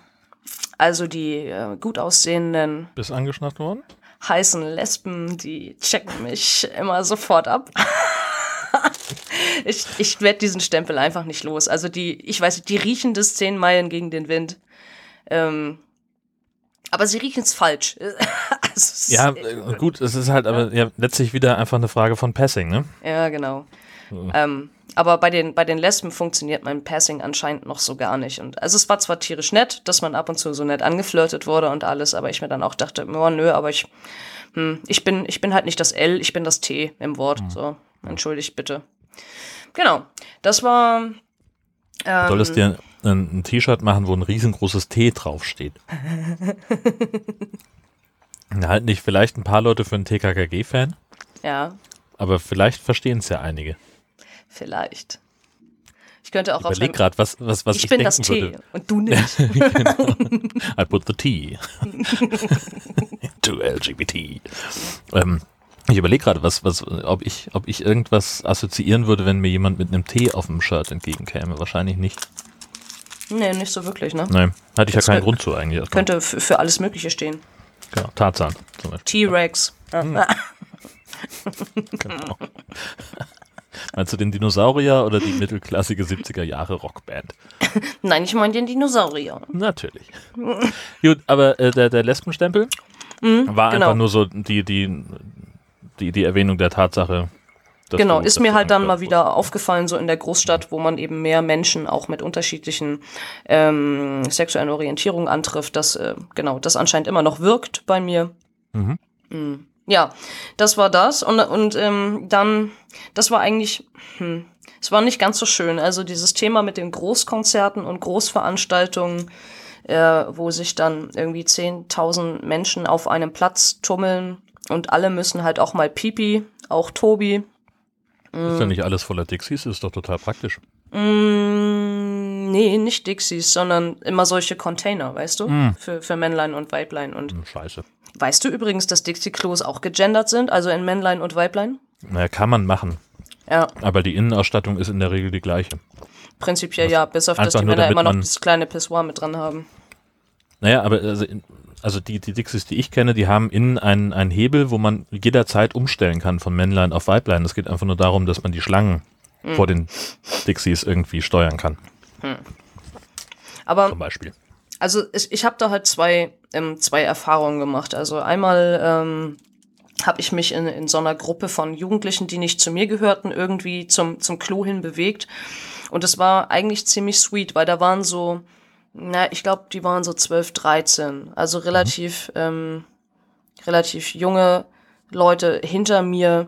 also die äh, gut aussehenden.
Bist angeschnappt worden?
Heißen Lesben, die checken mich immer sofort ab. [LAUGHS] ich ich werde diesen Stempel einfach nicht los. Also die, ich weiß, die riechen das zehn Meilen gegen den Wind. Ähm, aber sie riechen es falsch. [LAUGHS]
also, ja, gut, es ist halt aber ja, letztlich wieder einfach eine Frage von Passing, ne?
Ja, genau. Ähm, aber bei den, bei den Lesben funktioniert mein Passing anscheinend noch so gar nicht. Und also es war zwar tierisch nett, dass man ab und zu so nett angeflirtet wurde und alles, aber ich mir dann auch dachte, oh, nö, aber ich, hm, ich bin, ich bin halt nicht das L, ich bin das T im Wort. Mhm. So, entschuldigt bitte. Genau. Das war.
Ähm, Soll es dir ein, ein T-Shirt machen, wo ein riesengroßes T draufsteht. [LAUGHS] halt nicht vielleicht ein paar Leute für einen TKKG-Fan.
Ja.
Aber vielleicht verstehen es ja einige.
Vielleicht. Ich könnte auch
ich überleg gerade, was, was, was
ich,
ich
bin das T
würde.
und du nicht. [LAUGHS]
genau. I put the T [LAUGHS] into LGBT. Ähm, ich überlege gerade, was, was, ob ich, ob ich irgendwas assoziieren würde, wenn mir jemand mit einem T auf dem Shirt entgegenkäme. Wahrscheinlich nicht.
Nee, nicht so wirklich, ne?
Nein, hatte ich das ja keinen Grund zu eigentlich.
Könnte für alles Mögliche stehen.
Genau, Tarzan
zum Beispiel. T-Rex. Ja. [LAUGHS]
Genau. Meinst du den Dinosaurier oder die mittelklassige 70er Jahre Rockband? [LAUGHS]
Nein, ich meine den Dinosaurier.
Natürlich. Gut, aber äh, der, der Lesbenstempel mhm, war genau. einfach nur so die, die, die, die Erwähnung der Tatsache,
genau, ist mir halt dann mal wieder aufgefallen, so in der Großstadt, wo man eben mehr Menschen auch mit unterschiedlichen ähm, sexuellen Orientierungen antrifft, dass äh, genau das anscheinend immer noch wirkt bei mir. Mhm. Mhm. Ja, das war das und und ähm, dann, das war eigentlich, hm, es war nicht ganz so schön. Also dieses Thema mit den Großkonzerten und Großveranstaltungen, äh, wo sich dann irgendwie 10.000 Menschen auf einem Platz tummeln und alle müssen halt auch mal pipi, auch Tobi.
Ist ja nicht alles voller Dixies, ist doch total praktisch.
Mm, nee, nicht Dixies, sondern immer solche Container, weißt du? Mm. Für, für Männlein und Weiblein. Und
hm, Scheiße.
Weißt du übrigens, dass Dixie-Klos auch gegendert sind, also in Männlein und Weiblein?
Naja, kann man machen.
Ja.
Aber die Innenausstattung ist in der Regel die gleiche.
Prinzipiell ja, bis auf dass die Männer immer noch das kleine Pissoir mit dran haben.
Naja, aber also also die, die Dixies, die ich kenne, die haben innen einen, einen Hebel, wo man jederzeit umstellen kann von Männlein auf Weiblein. Es geht einfach nur darum, dass man die Schlangen hm. vor den Dixies irgendwie steuern kann. Hm.
Aber
zum Beispiel.
Also ich, ich habe da halt zwei, ähm, zwei Erfahrungen gemacht. Also einmal ähm, habe ich mich in, in so einer Gruppe von Jugendlichen, die nicht zu mir gehörten, irgendwie zum, zum Klo hin bewegt. Und es war eigentlich ziemlich sweet, weil da waren so na, ich glaube, die waren so 12, 13. Also relativ, mhm. ähm, relativ junge Leute hinter mir,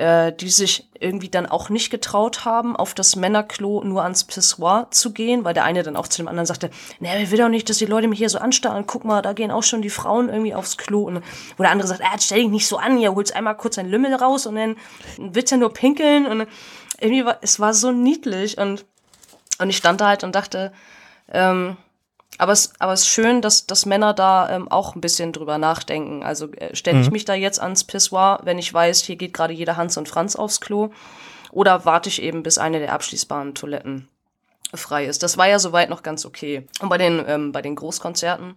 äh, die sich irgendwie dann auch nicht getraut haben, auf das Männerklo nur ans Pissoir zu gehen, weil der eine dann auch zu dem anderen sagte, naja, ich will doch nicht, dass die Leute mich hier so anstarren. Guck mal, da gehen auch schon die Frauen irgendwie aufs Klo. Und wo der andere sagt, ah, stell dich nicht so an, hier holst einmal kurz ein Lümmel raus und dann wird's ja nur pinkeln. Und irgendwie war, es war so niedlich und, und ich stand da halt und dachte, ähm, aber es, aber es ist schön, dass, dass Männer da ähm, auch ein bisschen drüber nachdenken. Also äh, stelle ich mhm. mich da jetzt ans Pissoir, wenn ich weiß, hier geht gerade jeder Hans und Franz aufs Klo? Oder warte ich eben bis eine der abschließbaren Toiletten frei ist. Das war ja soweit noch ganz okay. Und bei den, ähm, bei den Großkonzerten,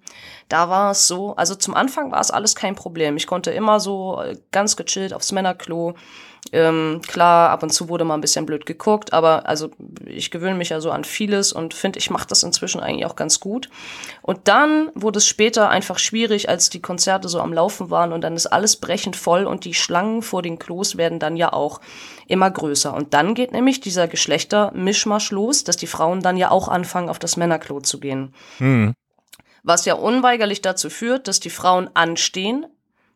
da war es so, also zum Anfang war es alles kein Problem. Ich konnte immer so äh, ganz gechillt aufs Männerklo. Ähm, klar, ab und zu wurde mal ein bisschen blöd geguckt, aber also ich gewöhne mich ja so an vieles und finde, ich mache das inzwischen eigentlich auch ganz gut. Und dann wurde es später einfach schwierig, als die Konzerte so am Laufen waren und dann ist alles brechend voll und die Schlangen vor den Klos werden dann ja auch immer größer. Und dann geht nämlich dieser Geschlechtermischmasch los, dass die Frauen dann ja auch anfangen, auf das Männerklo zu gehen.
Hm.
Was ja unweigerlich dazu führt, dass die Frauen anstehen,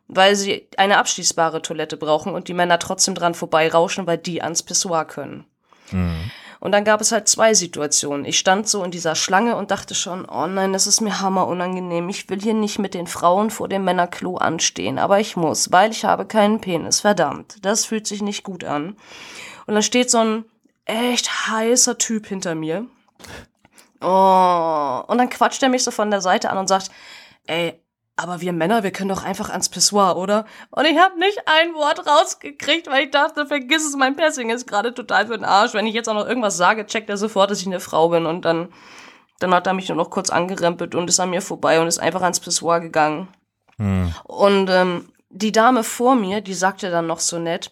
weil sie eine abschließbare Toilette brauchen und die Männer trotzdem dran vorbeirauschen, weil die ans Pissoir können.
Hm.
Und dann gab es halt zwei Situationen. Ich stand so in dieser Schlange und dachte schon, oh nein, das ist mir hammer unangenehm. Ich will hier nicht mit den Frauen vor dem Männerklo anstehen, aber ich muss, weil ich habe keinen Penis. Verdammt, das fühlt sich nicht gut an. Und dann steht so ein echt heißer Typ hinter mir. Oh, und dann quatscht er mich so von der Seite an und sagt, ey, aber wir Männer, wir können doch einfach ans Pissoir, oder? Und ich habe nicht ein Wort rausgekriegt, weil ich dachte, vergiss es, mein Passing ist gerade total für den Arsch. Wenn ich jetzt auch noch irgendwas sage, checkt er sofort, dass ich eine Frau bin. Und dann, dann hat er mich nur noch kurz angerempelt und ist an mir vorbei und ist einfach ans Pissoir gegangen.
Hm.
Und ähm, die Dame vor mir, die sagte dann noch so nett,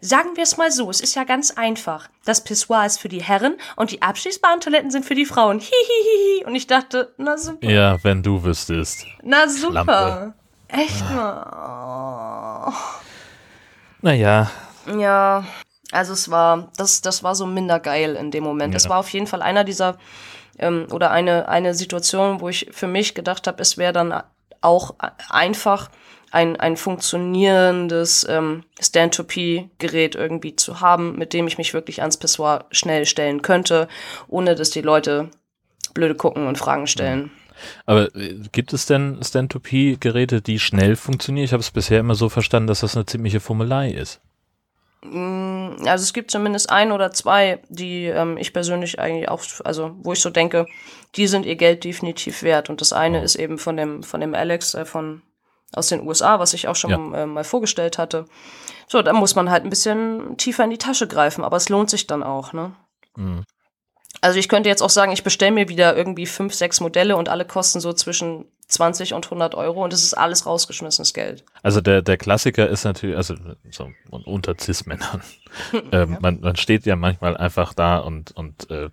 Sagen wir es mal so, es ist ja ganz einfach. Das Pissoir ist für die Herren und die abschließbaren Toiletten sind für die Frauen. Hihihihi. Und ich dachte, na super.
Ja, wenn du wüsstest.
Na super.
Schlampe.
Echt mal.
Naja.
Ja, also es war, das, das war so minder geil in dem Moment.
Ja.
Es war auf jeden Fall einer dieser, ähm, oder eine, eine Situation, wo ich für mich gedacht habe, es wäre dann auch einfach ein, ein funktionierendes ähm, Stand-to-P-Gerät irgendwie zu haben, mit dem ich mich wirklich ans Pissoir schnell stellen könnte, ohne dass die Leute blöde gucken und Fragen stellen.
aber äh, gibt es denn Stand-to-P-Geräte, die schnell funktionieren? Ich habe es bisher immer so verstanden, dass das eine ziemliche Fummelei ist.
Mm, Also es gibt zumindest ein oder zwei, die ähm, ich persönlich eigentlich auch, also wo ich so denke, die sind ihr Geld definitiv wert. Und das eine
Oh.
ist eben von dem, von dem Alex äh, von aus den USA, was ich auch schon
Ja.
äh, mal vorgestellt hatte. So, da muss man halt ein bisschen tiefer in die Tasche greifen, aber es lohnt sich dann auch, ne?
Hm.
Also ich könnte jetzt auch sagen, ich bestelle mir wieder irgendwie fünf, sechs Modelle und alle kosten so zwischen 20 und 100 Euro und es ist alles rausgeschmissenes Geld.
Also der, der Klassiker ist natürlich, also so unter Cis-Männern. [LAUGHS] ähm, man, man steht ja manchmal einfach da und, und äh,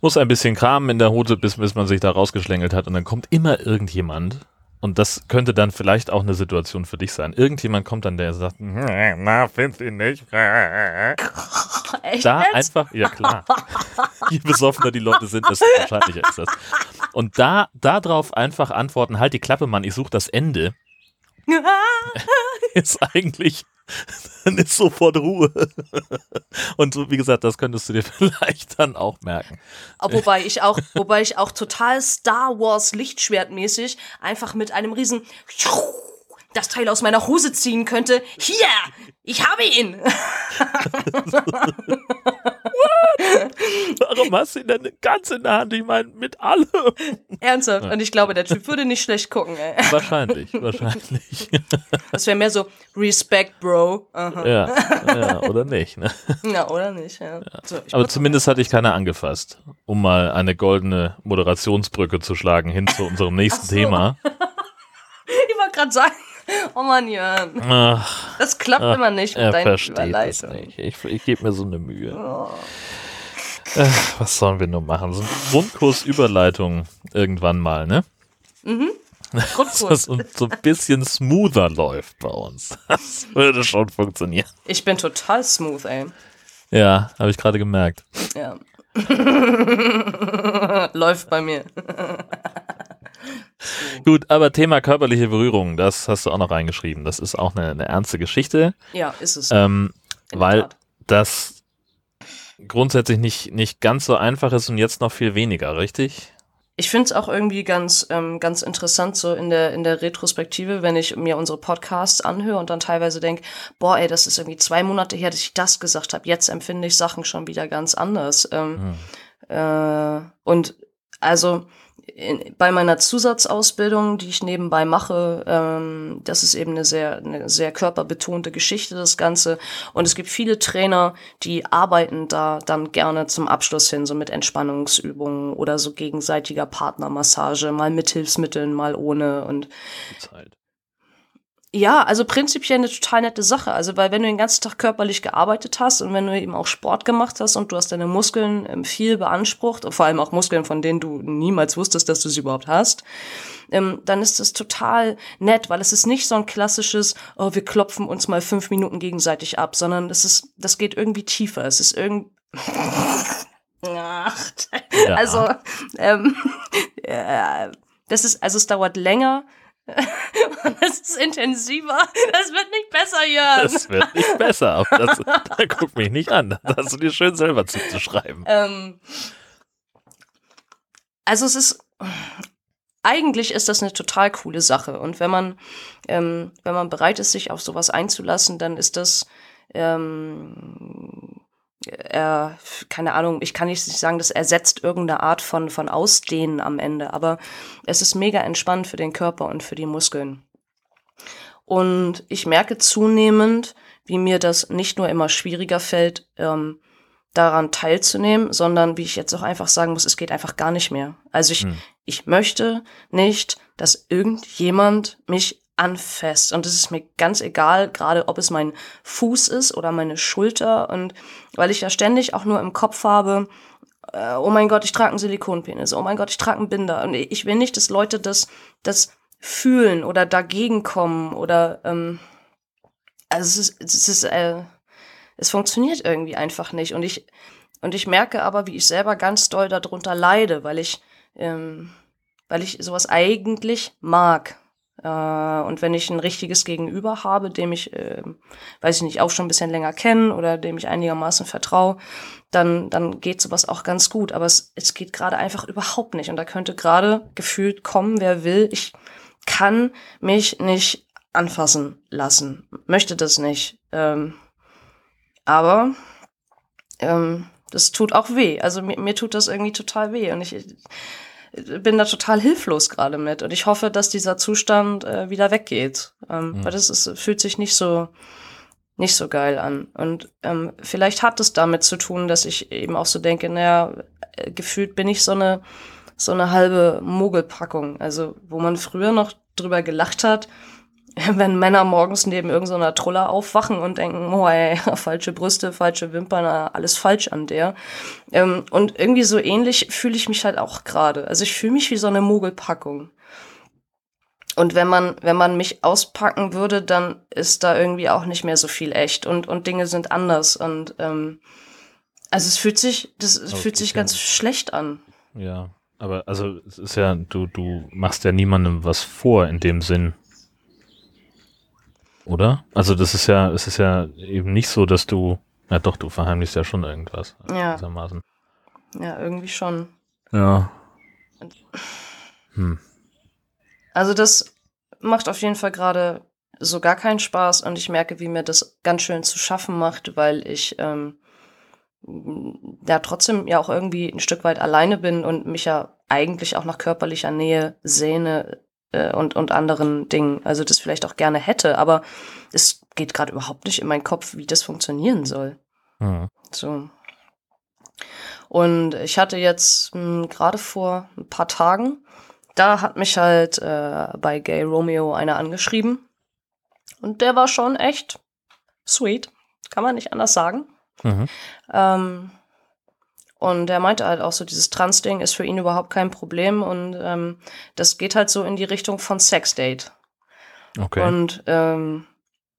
muss ein bisschen kramen in der Hose, bis, bis man sich da rausgeschlängelt hat und dann kommt immer irgendjemand und das könnte dann vielleicht auch eine Situation für dich sein. Irgendjemand kommt dann, der sagt, na, findest du nicht? [LAUGHS]
Echt
Da einfach, ja klar. Je besoffener die Leute sind, desto wahrscheinlicher ist das. Und da, da drauf einfach antworten, halt die Klappe, Mann, ich suche das Ende, [LAUGHS] ist eigentlich, dann ist sofort Ruhe. Und so, wie gesagt, das könntest du dir [LAUGHS] vielleicht dann auch merken.
Aber wobei ich auch, wobei ich auch total Star Wars Lichtschwertmäßig einfach mit einem riesen [LAUGHS] das Teil aus meiner Hose ziehen könnte. Hier, ich habe ihn.
Warum hast du ihn denn ganz in der Hand? Ich meine, mit allem.
Ernsthaft. Und ich glaube, der Typ würde nicht schlecht gucken. Ey.
Wahrscheinlich, wahrscheinlich. [LAUGHS]
Das wäre mehr so Respect, Bro. Aha.
Ja, ja oder nicht. Ne? [LAUGHS]
Ja, oder nicht? Ja. So, ich
Aber zumindest hatte ich keiner angefasst, um mal eine goldene Moderationsbrücke zu schlagen hin zu unserem nächsten
Ach so.
Thema. [LAUGHS]
ich wollte gerade sagen, oh Mann, Jörn,
Ach,
das klappt immer nicht mit
er
deinen
versteht das
Überleitungen.
nicht. Ich, ich gebe mir so eine Mühe.
Oh.
Äh, was sollen wir nur machen? So ein Grundkurs Überleitung irgendwann mal, ne? [LAUGHS] Dass
Grundkurs.
das so ein bisschen smoother läuft bei uns. [LAUGHS] Das würde schon funktionieren.
Ich bin total smooth, ey.
Ja, habe ich gerade gemerkt.
Ja. [LAUGHS] Läuft bei mir.
Gut, aber Thema körperliche Berührung, das hast du auch noch reingeschrieben. Das ist auch eine, eine ernste Geschichte,
Ja, ist es.
ähm, weil das grundsätzlich nicht, nicht ganz so einfach ist und jetzt noch viel weniger, richtig?
Ich finde es auch irgendwie ganz, ähm, ganz interessant, so in der, in der Retrospektive, wenn ich mir unsere Podcasts anhöre und dann teilweise denke, boah, ey, das ist irgendwie zwei Monate her, dass ich das gesagt habe. Jetzt empfinde ich Sachen schon wieder ganz anders. Ähm, äh, und also in, bei meiner Zusatzausbildung, die ich nebenbei mache, ähm, das ist eben eine sehr, eine sehr körperbetonte Geschichte, das Ganze. Und es gibt viele Trainer, die arbeiten da dann gerne zum Abschluss hin, so mit Entspannungsübungen oder so gegenseitiger Partnermassage, mal mit Hilfsmitteln, mal ohne. Und
Zeit.
Ja, also prinzipiell eine total nette Sache. Also, weil wenn du den ganzen Tag körperlich gearbeitet hast und wenn du eben auch Sport gemacht hast und du hast deine Muskeln ähm, viel beansprucht, vor allem auch Muskeln, von denen du niemals wusstest, dass du sie überhaupt hast, ähm, dann ist das total nett, weil es ist nicht so ein klassisches, oh, wir klopfen uns mal fünf Minuten gegenseitig ab, sondern das ist, das geht irgendwie tiefer. Es ist irgendwie. Ach, also, ähm, [LAUGHS] äh, das ist, also es dauert länger. [LAUGHS] Es ist intensiver. Das wird nicht besser, Jörn.
Das wird nicht besser. Das, [LAUGHS] da guck mich nicht an. Das hast du dir schön selber zuzuschreiben.
Ähm, also es ist eigentlich ist das eine total coole Sache und wenn man ähm, wenn man bereit ist, sich auf sowas einzulassen, dann ist das ähm, äh, keine Ahnung, ich kann nicht sagen, das ersetzt irgendeine Art von von Ausdehnen am Ende, aber es ist mega entspannt für den Körper und für die Muskeln. Und ich merke zunehmend, wie mir das nicht nur immer schwieriger fällt, ähm, daran teilzunehmen, sondern wie ich jetzt auch einfach sagen muss, es geht einfach gar nicht mehr. Also ich,
Hm.
ich möchte nicht, dass irgendjemand mich anfasst. Und es ist mir ganz egal, gerade ob es mein Fuß ist oder meine Schulter. Und weil ich ja ständig auch nur im Kopf habe, äh, oh mein Gott, ich trage einen Silikonpenis, oh mein Gott, ich trage einen Binder. Und ich will nicht, dass Leute das, das fühlen oder dagegen kommen oder ähm, also es ist, es ist äh, es funktioniert irgendwie einfach nicht. Und ich, und ich merke aber, wie ich selber ganz doll darunter leide, weil ich, ähm, weil ich sowas eigentlich mag. Äh, und wenn ich ein richtiges Gegenüber habe, dem ich, äh, weiß ich nicht, auch schon ein bisschen länger kenne oder dem ich einigermaßen vertraue, dann, dann geht sowas auch ganz gut. Aber es, es geht gerade einfach überhaupt nicht. Und da könnte gerade gefühlt kommen, wer will. Ich kann mich nicht anfassen lassen. Möchte das nicht. Ähm, aber ähm, das tut auch weh. Also mir, mir tut das irgendwie total weh. Und ich, ich bin da total hilflos gerade mit. Und ich hoffe, dass dieser Zustand äh, wieder weggeht. Ähm,
Mhm.
Weil das ist, fühlt sich nicht so nicht so geil an. Und ähm, vielleicht hat es damit zu tun, dass ich eben auch so denke, naja, äh, gefühlt bin ich so eine so eine halbe Mogelpackung. Also wo man früher noch drüber gelacht hat, [LAUGHS] wenn Männer morgens neben irgendeiner Truller aufwachen und denken, oh ey, [LAUGHS] falsche Brüste, falsche Wimpern, äh, alles falsch an der. Ähm, und irgendwie so ähnlich fühle ich mich halt auch gerade. Also ich fühle mich wie so eine Mogelpackung. Und wenn man, wenn man mich auspacken würde, dann ist da irgendwie auch nicht mehr so viel echt und, und Dinge sind anders. Und ähm, also es fühlt sich, das
Aber
fühlt sich ganz schlecht an.
Ja, aber also es ist ja, du, du machst ja niemandem was vor in dem Sinn. Oder? Also das ist ja, es ist ja eben nicht so, dass du, ja doch, du verheimlichst ja schon irgendwas.
Ja.
Gewissermaßen.
Ja, irgendwie schon.
Ja. Hm.
Also das macht auf jeden Fall gerade so gar keinen Spaß und ich merke, wie mir das ganz schön zu schaffen macht, weil ich ähm, ja trotzdem ja auch irgendwie ein Stück weit alleine bin und mich ja eigentlich auch nach körperlicher Nähe sehne äh, und, und anderen Dingen. Also das vielleicht auch gerne hätte, aber es geht gerade überhaupt nicht in meinen Kopf, wie das funktionieren soll.
Hm.
So. Und ich hatte jetzt mh, gerade vor ein paar Tagen, da hat mich halt äh, bei Gay Romeo einer angeschrieben. Und der war schon echt sweet. Kann man nicht anders sagen.
Mhm.
Ähm, und er meinte halt auch so, dieses Trans-Ding ist für ihn überhaupt kein Problem. Und ähm, das geht halt so in die Richtung von Sexdate.
Okay.
Und ähm,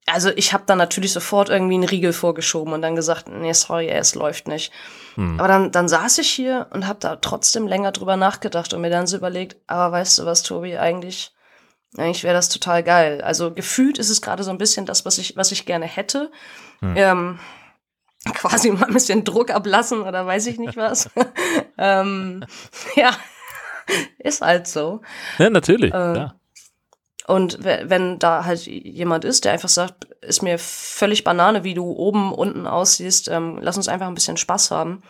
also ich habe dann natürlich sofort irgendwie einen Riegel vorgeschoben und dann gesagt, nee, sorry, ey, es läuft nicht.
Hm.
Aber dann, dann saß ich hier und habe da trotzdem länger drüber nachgedacht und mir dann so überlegt, aber weißt du was, Tobi, eigentlich, eigentlich wäre das total geil. Also gefühlt ist es gerade so ein bisschen das, was ich, was ich gerne hätte.
Hm.
Ähm, [LAUGHS] quasi mal ein bisschen Druck ablassen oder weiß ich nicht was. [LAUGHS] ähm, ja, ist halt so.
Ja, natürlich.
äh,
ja.
Und we- wenn da halt jemand ist, der einfach sagt, ist mir völlig Banane, wie du oben, unten aussiehst, ähm, lass uns einfach ein bisschen Spaß haben,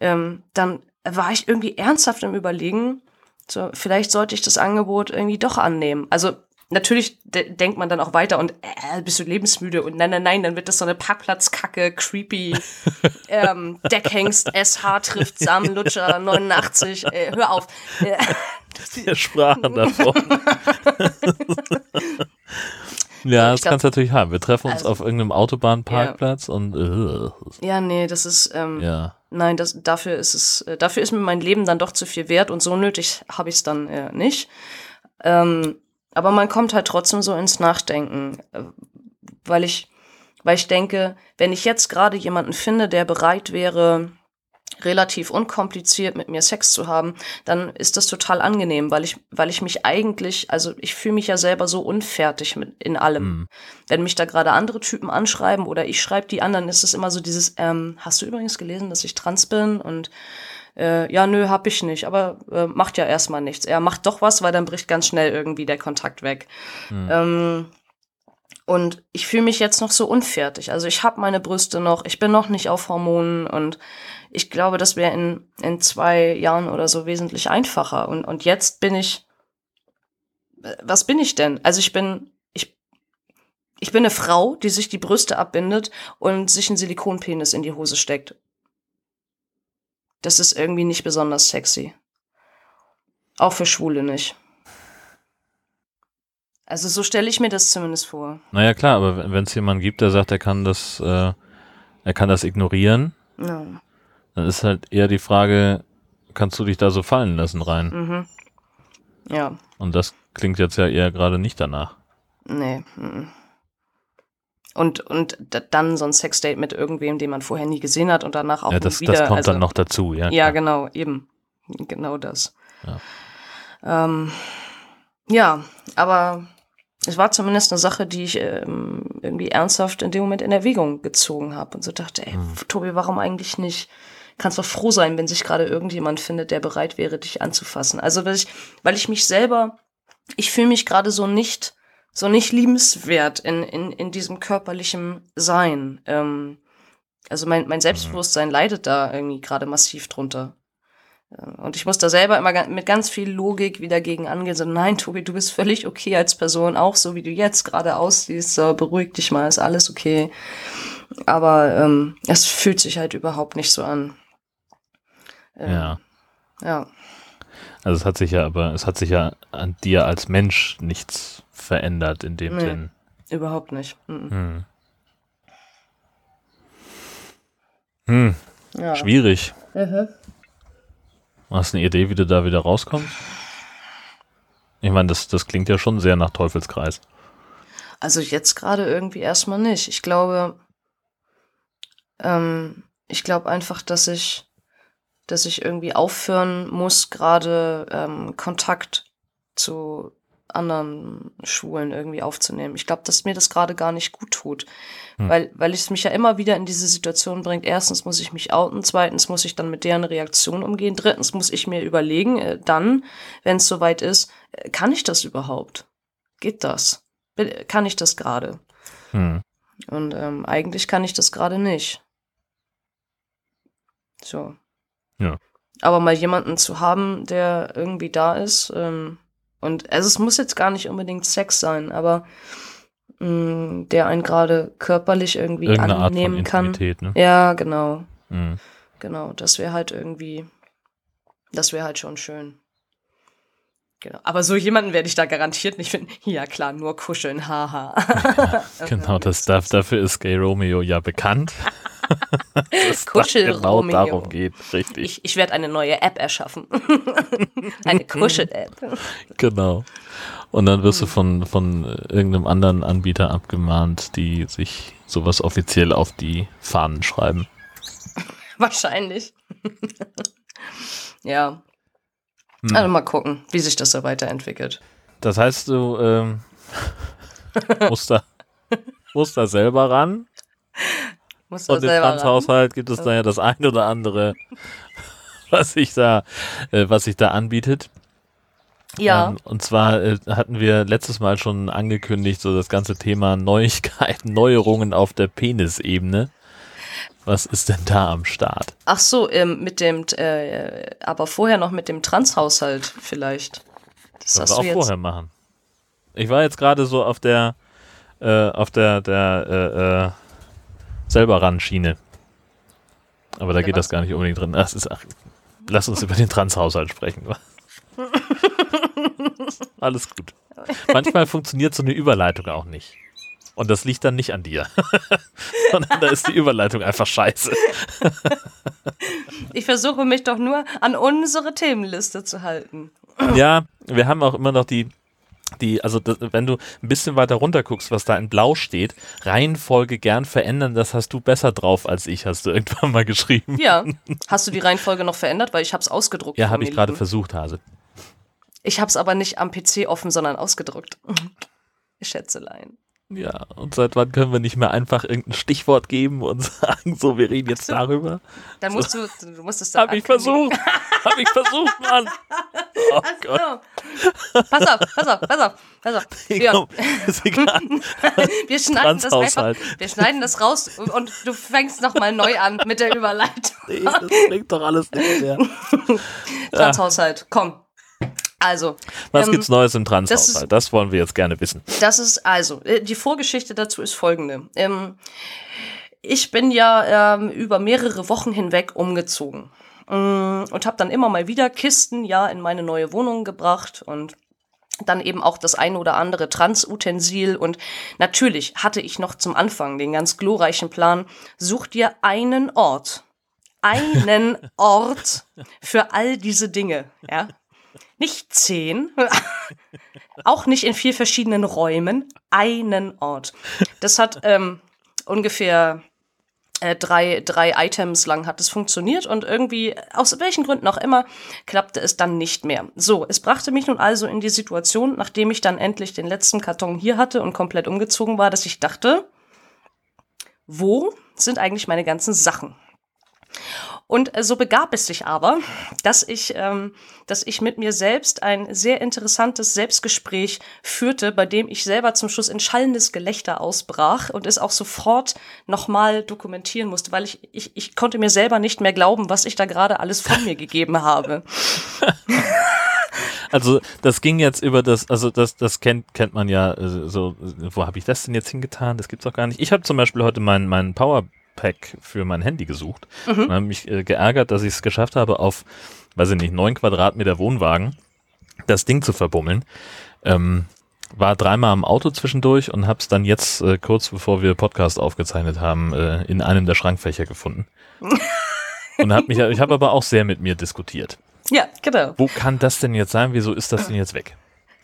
ähm, dann war ich irgendwie ernsthaft im Überlegen, So, vielleicht sollte ich das Angebot irgendwie doch annehmen. Also natürlich de denkt man dann auch weiter und äh, bist du lebensmüde und nein, nein, nein, dann wird das so eine Parkplatzkacke, creepy, [LAUGHS] ähm, Deckhengst, SH trifft Samenlutscher 89, äh, hör auf. Äh,
Wir sprachen [LAUGHS] davon. [LAUGHS] ja, das kannst du natürlich haben. Wir treffen uns
Also-
auf irgendeinem Autobahnparkplatz und äh,
ja, nee, das ist, ähm,
ja.
nein, das, dafür ist es, äh, dafür ist mir mein Leben dann doch zu viel wert und so nötig habe ich es dann äh, nicht. Ähm, aber man kommt halt trotzdem so ins Nachdenken, äh, weil ich, weil ich denke, wenn ich jetzt gerade jemanden finde, der bereit wäre, relativ unkompliziert mit mir Sex zu haben, dann ist das total angenehm, weil ich, weil ich mich eigentlich, also ich fühle mich ja selber so unfertig mit in allem.
Hm.
Wenn mich da gerade andere Typen anschreiben oder ich schreibe die anderen, ist es immer so dieses, ähm, hast du übrigens gelesen, dass ich trans bin? Und äh, ja, nö, hab ich nicht, aber äh, macht ja erstmal nichts. Er macht doch was, weil dann bricht ganz schnell irgendwie der Kontakt weg. Ähm, und ich fühle mich jetzt noch so unfertig. Also ich habe meine Brüste noch, ich bin noch nicht auf Hormonen und ich glaube, das wäre in, in zwei Jahren oder so wesentlich einfacher. Und, und jetzt bin ich, äh, was bin ich denn? Also ich bin, ich, ich bin eine Frau, die sich die Brüste abbindet und sich einen Silikonpenis in die Hose steckt. Das ist irgendwie nicht besonders sexy. Auch für Schwule nicht. Also so stelle ich mir das zumindest vor.
Naja, klar, aber wenn es jemanden gibt, der sagt, er kann das, äh, er kann das ignorieren,
Ja.
dann ist halt eher die Frage, kannst du dich da so fallen lassen rein?
Mhm. Ja,
Und das klingt jetzt ja eher gerade nicht danach.
nee. mhm. Und, und da- dann so ein Sexdate mit irgendwem, den man vorher nie gesehen hat und danach auch
Ja, das,
wieder.
das kommt
also,
dann noch dazu, ja.
Ja,
klar.
genau, eben. Genau das.
Ja.
Ähm, ja, aber es war zumindest eine Sache, die ich ähm, irgendwie ernsthaft in dem Moment in Erwägung gezogen habe und so dachte, ey,
Hm.
Tobi, warum eigentlich nicht? Kannst doch froh sein, wenn sich gerade irgendjemand findet, der bereit wäre, dich anzufassen. Also, weil ich, weil ich mich selber, ich fühle mich gerade so nicht, so nicht liebenswert in, in, in diesem körperlichen Sein. Ähm, also mein, mein Selbstbewusstsein leidet da irgendwie gerade massiv drunter. Äh, Und ich muss da selber immer mit ganz viel Logik wieder gegen angehen. So, nein, Tobi, du bist völlig okay als Person, auch so wie du jetzt gerade aussiehst. So, beruhig dich mal, ist alles okay. Aber ähm, es fühlt sich halt überhaupt nicht so an. Ähm,
ja.
Ja.
Also es hat sich ja, aber es hat sich ja an dir als Mensch nichts verändert in dem
Nee.
Sinn.
Überhaupt nicht. Mhm.
Hm.
Ja.
schwierig.
Mhm.
Hast du eine Idee, wie du da wieder rauskommst? Ich meine, das, das klingt ja schon sehr nach Teufelskreis.
Also jetzt gerade irgendwie erstmal nicht. Ich glaube, ähm, ich glaube einfach, dass ich, dass ich irgendwie aufhören muss, gerade ähm, Kontakt zu anderen Schwulen irgendwie aufzunehmen. Ich glaube, dass mir das gerade gar nicht gut tut,
Hm.
weil, weil es mich ja immer wieder in diese Situation bringt. Erstens muss ich mich outen, zweitens muss ich dann mit deren Reaktion umgehen, drittens muss ich mir überlegen, äh, dann, wenn es soweit ist, äh, kann ich das überhaupt? Geht das? Kann ich das gerade?
Hm.
Und ähm, eigentlich kann ich das gerade nicht. So.
Ja.
Aber mal jemanden zu haben, der irgendwie da ist, ähm, und also es muss jetzt gar nicht unbedingt Sex sein, aber mh, der einen gerade körperlich irgendwie
Irgendeine
annehmen kann.
Ne?
Ja, genau.
Hm.
Genau. Das wäre halt irgendwie, das wäre halt schon schön. Genau. Aber so jemanden werde ich da garantiert nicht finden. [LAUGHS] Ja, klar, nur kuscheln, haha. [LAUGHS]
Genau, das darf, dafür ist Gay Romeo ja bekannt. [LAUGHS] Dass da
Kuschel
genau darum geht, richtig.
Ich, ich werde eine neue App erschaffen. [LAUGHS] eine Kuschel-App.
Genau. Und dann wirst du von, von äh, irgendeinem anderen Anbieter abgemahnt, die sich sowas offiziell auf die Fahnen schreiben. [LAUGHS]
Wahrscheinlich. [LAUGHS] ja.
Hm.
Also mal gucken, wie sich das so weiterentwickelt.
Das heißt, du ähm, musst, da, musst da selber ran.
Muss da
Und im. Transhaushalt gibt es da ja das ein oder andere, [LAUGHS] was sich da, äh, was sich da anbietet.
Ja,
Ähm, und zwar äh, hatten wir letztes Mal schon angekündigt, so das ganze Thema Neuigkeiten, [LAUGHS] Neuerungen auf der Penisebene. Was ist denn da am Start?
Ach so, ähm, mit dem, äh, aber vorher noch mit dem Transhaushalt vielleicht.
Das Sollen wir auch vorher machen. Ich war jetzt gerade so auf der, äh, auf der, der, äh, äh, selber ran Schiene. Aber da ja, geht das gar nicht unbedingt drin. Das ist, ach, lass uns über den Transhaushalt sprechen. [LAUGHS] Alles gut. Manchmal funktioniert so eine Überleitung auch nicht. Und das liegt dann nicht an dir, [LAUGHS] sondern da ist die Überleitung einfach scheiße.
ich versuche mich doch nur an unsere Themenliste zu halten.
Ja, wir haben auch immer noch die, die, also das, wenn du ein bisschen weiter runter guckst, was da in Blau steht, Reihenfolge gern verändern, das hast du besser drauf als ich, hast du [LAUGHS] irgendwann mal geschrieben.
Ja. Hast du die Reihenfolge noch verändert, weil ich habe es ausgedruckt.
Ja, habe ich gerade versucht, Hase.
Ich habe es aber nicht am PC offen, sondern ausgedruckt. Schätzelein.
Ja, und seit wann können wir nicht mehr einfach irgendein Stichwort geben und [LAUGHS] sagen, so, wir reden jetzt so. darüber?
Dann musst so. du, du musst es dann.
Hab ich versucht. Hab ich versucht, Mann. [LAUGHS]
Oh Gott. Pass auf, pass auf, pass auf, pass auf. [LAUGHS]
Nee, komm, ist egal.
wir schneiden das einfach, wir schneiden das raus und du fängst nochmal neu an mit der Überleitung.
Nee, das klingt doch alles nicht mehr.
Transhaushalt, komm. Also.
Was ähm, gibt's Neues im Transhaushalt? Das, das, wollen wir jetzt gerne wissen.
Das ist also, äh, die Vorgeschichte dazu ist folgende. Ähm, ich bin ja ähm, über mehrere Wochen hinweg umgezogen ähm, und habe dann immer mal wieder Kisten ja in meine neue Wohnung gebracht und dann eben auch das eine oder andere Transutensil und natürlich hatte ich noch zum Anfang den ganz glorreichen Plan, such dir einen Ort, einen [LAUGHS] Ort für all diese Dinge, ja. Nicht zehn, [LAUGHS] auch nicht in vier verschiedenen Räumen, einen Ort. Das hat ähm, ungefähr äh, drei, drei Items lang hat es funktioniert und irgendwie, aus welchen Gründen auch immer, klappte es dann nicht mehr. So, es brachte mich nun also in die Situation, nachdem ich dann endlich den letzten Karton hier hatte und komplett umgezogen war, dass ich dachte, wo sind eigentlich meine ganzen Sachen? Und äh, so begab es sich aber, dass ich, ähm, dass ich mit mir selbst ein sehr interessantes Selbstgespräch führte, bei dem ich selber zum Schluss in schallendes Gelächter ausbrach und es auch sofort nochmal dokumentieren musste, weil ich, ich, ich konnte mir selber nicht mehr glauben, was ich da gerade alles von mir gegeben habe. [LAUGHS]
Also das ging jetzt über das, also das, das kennt, kennt man ja äh, so, wo habe ich das denn jetzt hingetan? Das gibt's doch gar nicht. Ich habe zum Beispiel heute meinen meinen Power Pack für mein Handy gesucht mhm. und habe mich äh, geärgert, dass ich es geschafft habe, auf, weiß ich nicht, neun Quadratmeter Wohnwagen das Ding zu verbummeln. Ähm, war dreimal im Auto zwischendurch und habe es dann jetzt, äh, kurz bevor wir Podcast aufgezeichnet haben, äh, in einem der Schrankfächer gefunden. [LAUGHS] und hab mich, ich habe aber auch sehr mit mir diskutiert.
Ja, genau.
Wo kann das denn jetzt sein? Wieso ist das denn jetzt weg?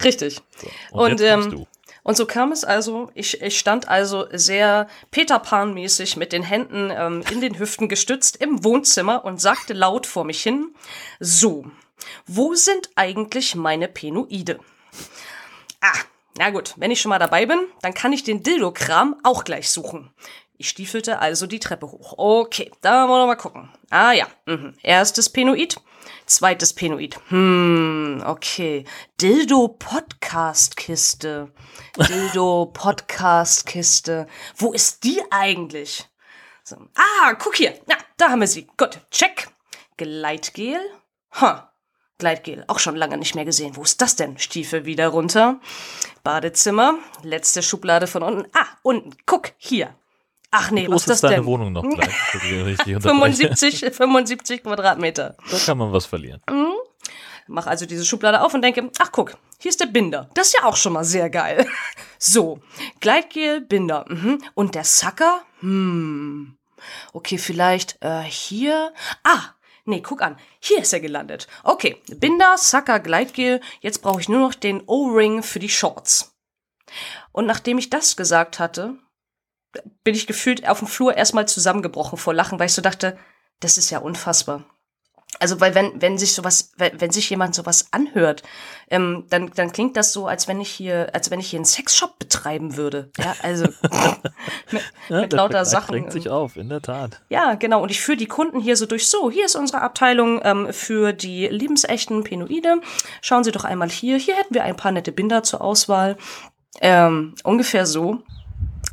Richtig. So, und, und ähm, und so kam es also, ich, ich stand also sehr Peter Pan-mäßig mit den Händen ähm, in den Hüften gestützt im Wohnzimmer und sagte laut vor mich hin, so, wo sind eigentlich meine Penoide? Ah, na gut, wenn ich schon mal dabei bin, dann kann ich den Dildo-Kram auch gleich suchen. Ich stiefelte also die Treppe hoch. Okay, da wollen wir mal gucken. Ah ja, mhm. erstes Penoid. Zweites Penoid. Hm, okay. Dildo Podcast Kiste. Dildo [LAUGHS] Podcast Kiste. Wo ist die eigentlich? So. Ah, guck hier. Na, da haben wir sie. Gut, check. Gleitgel. Ha. Gleitgel. Auch schon lange nicht mehr gesehen. Wo ist das denn? Stiefel wieder runter. Badezimmer. Letzte Schublade von unten. Ah, unten. Guck, hier. Ach nee, was ist das
deine
denn?
Wohnung noch gleich? [LAUGHS]
75, 75 Quadratmeter.
Da kann man was verlieren. Mhm.
Mach also diese Schublade auf und denke, ach guck, hier ist der Binder. Das ist ja auch schon mal sehr geil. [LAUGHS] So, Gleitgel, Binder. Mhm. Und der Sucker? Hm. Okay, vielleicht äh, hier. Ah, nee, guck an. Hier ist er gelandet. Okay, Binder, Sucker, Gleitgel. Jetzt brauche ich nur noch den O-Ring für die Shorts. Und nachdem ich das gesagt hatte, bin ich gefühlt auf dem Flur erstmal zusammengebrochen vor Lachen, weil ich so dachte, das ist ja unfassbar. Also, weil wenn, wenn sich sowas, wenn, wenn sich jemand sowas anhört, ähm, dann, dann klingt das so, als wenn ich hier, als wenn ich hier einen Sexshop betreiben würde. Ja, also [LAUGHS] mit, ja, mit lauter Sachen.
Bringt sich auf, in der Tat.
Ja, genau. Und ich führe die Kunden hier so durch. So, hier ist unsere Abteilung ähm, für die lebensechten Penoide. Schauen Sie doch einmal hier. Hier hätten wir ein paar nette Binder zur Auswahl. Ähm, ungefähr so.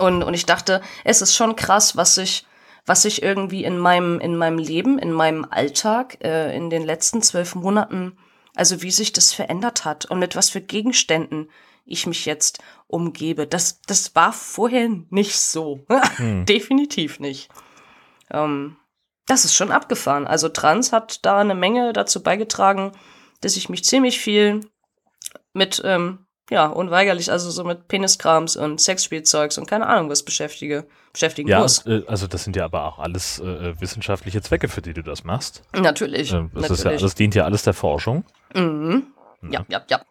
Und, und ich dachte, es ist schon krass, was sich, was sich irgendwie in meinem, in meinem Leben, in meinem Alltag, äh, in den letzten zwölf Monaten, also wie sich das verändert hat und mit was für Gegenständen ich mich jetzt umgebe. Das, das war vorher nicht so. [LAUGHS] Hm. Definitiv nicht. Ähm, das ist schon abgefahren. Also Trans hat da eine Menge dazu beigetragen, dass ich mich ziemlich viel mit, ähm, ja, unweigerlich, also so mit Peniskrams und Sexspielzeugs und keine Ahnung was beschäftige, beschäftigen
ja,
muss.
Äh, also das sind ja aber auch alles äh, wissenschaftliche Zwecke, für die du das machst.
Natürlich.
Äh, das,
natürlich.
Ist ja, das dient ja alles der Forschung.
Mhm. Ja, ja, ja.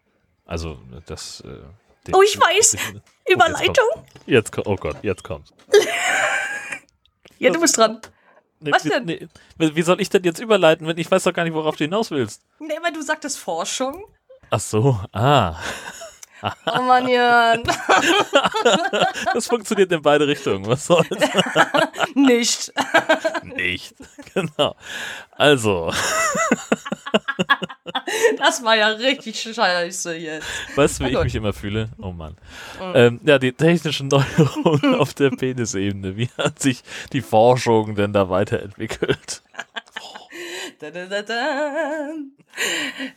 Also das. Äh,
oh, ich weiß. Oh, Überleitung.
Jetzt, kommt, jetzt, oh Gott, jetzt kommt's. [LAUGHS]
ja, du bist dran.
Nee,
Was denn?
Nee, wie soll ich denn jetzt überleiten, wenn ich weiß doch gar nicht, worauf du hinaus willst?
Nee, weil du sagtest Forschung.
Ach so, ah.
Oh Mann, Jan. [LAUGHS]
Das funktioniert in beide Richtungen. Was soll's? [LAUGHS]
Nicht.
Nicht. Genau. Also.
Das war ja richtig scheiße jetzt.
Weißt du, wie ich mich immer fühle? Oh Mann. Ähm, ja, die technischen Neuerungen [LAUGHS] auf der Penisebene. Wie hat sich die Forschung denn da weiterentwickelt?
Da, da, da.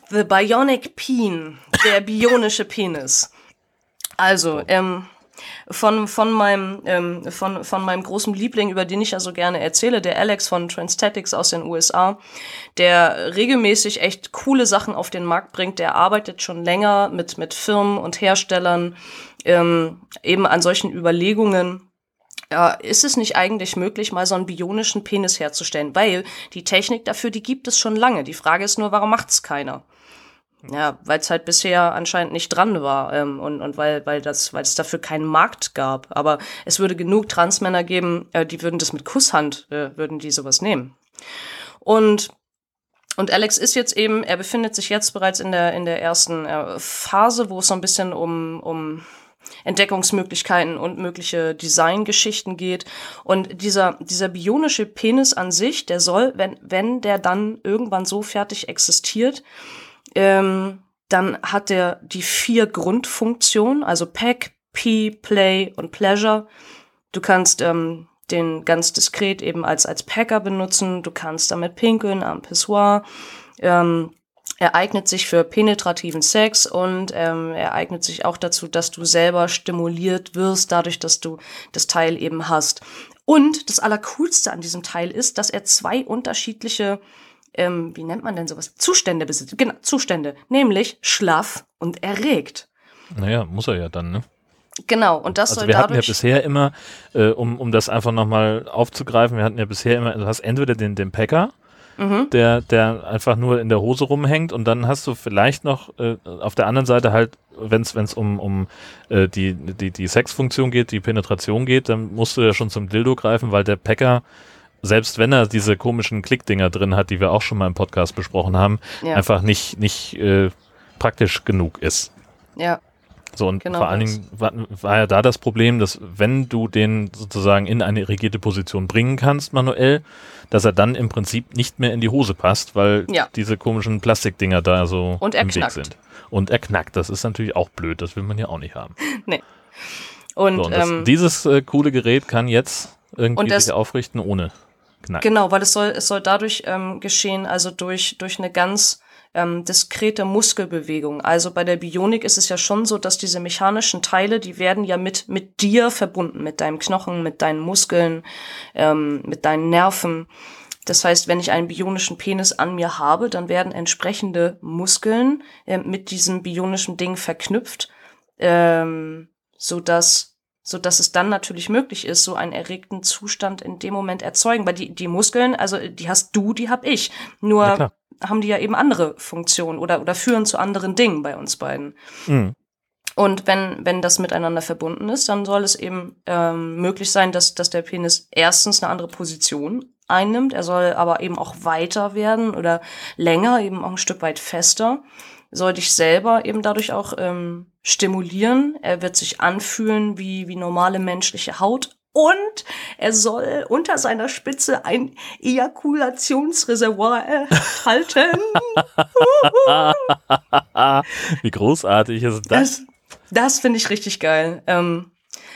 The Bionic Peen, der bionische Penis. Also, ähm, von, von, meinem, ähm, von, von meinem großen Liebling, über den ich ja so gerne erzähle, der Alex von Transtatics aus den USA, der regelmäßig echt coole Sachen auf den Markt bringt. Der arbeitet schon länger mit, mit Firmen und Herstellern ähm, eben an solchen Überlegungen. Ja, ist es nicht eigentlich möglich, mal so einen bionischen Penis herzustellen? Weil die Technik dafür, die gibt es schon lange. Die Frage ist nur, warum macht's keiner? Ja, weil es halt bisher anscheinend nicht dran war ähm, und, und weil, weil, das, weil es dafür keinen Markt gab. Aber es würde genug Transmänner geben, äh, die würden das mit Kusshand, äh, würden die sowas nehmen. Und und Alex ist jetzt eben, er befindet sich jetzt bereits in der, in der ersten äh, Phase, wo es so ein bisschen um, um Entdeckungsmöglichkeiten und mögliche Designgeschichten geht. Und dieser, dieser bionische Penis an sich, der soll, wenn, wenn der dann irgendwann so fertig existiert, ähm, dann hat der die vier Grundfunktionen, also Pack, Pee, Play und Pleasure. Du kannst ähm, den ganz diskret eben als, als Packer benutzen, du kannst damit pinkeln am Pissoir. Ähm, er eignet sich für penetrativen Sex und ähm, er eignet sich auch dazu, dass du selber stimuliert wirst, dadurch, dass du das Teil eben hast. Und das Allercoolste an diesem Teil ist, dass er zwei unterschiedliche, ähm, wie nennt man denn sowas? Zustände besitzt. Genau, Zustände. Nämlich schlaff und erregt.
Naja, muss er ja dann, ne?
Genau, und das
Also
soll
wir hatten ja
dadurch.
bisher immer, äh, um, um das einfach nochmal aufzugreifen, wir hatten ja bisher immer, du hast entweder den, den Packer,
Mhm.
der, der einfach nur in der Hose rumhängt und dann hast du vielleicht noch äh, auf der anderen Seite halt, wenn es um, um äh, die, die, die Sexfunktion geht, die Penetration geht, dann musst du ja schon zum Dildo greifen, weil der Packer, selbst wenn er diese komischen Klickdinger drin hat, die wir auch schon mal im Podcast besprochen haben,
Ja.
einfach nicht, nicht äh, praktisch genug ist.
ja.
So, und
Genau
vor allen. Dingen war, war ja da das Problem, dass wenn du den sozusagen in eine rigide Position bringen kannst, manuell, dass er dann im Prinzip nicht mehr in die Hose passt, weil
Ja.
diese komischen Plastikdinger da so
Und er
im Weg
knackt.
sind. Und er knackt. Das ist natürlich auch blöd. Das will man ja auch nicht haben. [LAUGHS]
Und,
So, und das,
ähm,
dieses äh, coole Gerät kann jetzt irgendwie
das-
sich aufrichten ohne Knack.
Genau, weil es soll, es soll dadurch ähm, geschehen, also durch, durch eine ganz ähm, diskrete Muskelbewegung. Also bei der Bionik ist es ja schon so, dass diese mechanischen Teile, die werden ja mit, mit dir verbunden, mit deinem Knochen, mit deinen Muskeln, ähm, mit deinen Nerven. Das heißt, wenn ich einen bionischen Penis an mir habe, dann werden entsprechende Muskeln äh, mit diesem bionischen Ding verknüpft, ähm, so dass so dass es dann natürlich möglich ist, so einen erregten Zustand in dem Moment erzeugen. Weil die, die Muskeln, also die hast du, die hab ich. Nur
Ja.
Haben die ja eben andere Funktionen oder, oder führen zu anderen Dingen bei uns beiden.
Mhm.
Und wenn, wenn das miteinander verbunden ist, dann soll es eben ähm, möglich sein, dass, dass der Penis erstens eine andere Position einnimmt. Er soll aber eben auch weiter werden oder länger, eben auch ein Stück weit fester. Soll dich selber eben dadurch auch ähm, stimulieren. Er wird sich anfühlen wie, wie normale menschliche Haut. Und er soll unter seiner Spitze ein Ejakulationsreservoir halten. [LAUGHS]
Wie großartig ist das?
Das, das finde ich richtig geil. Ähm,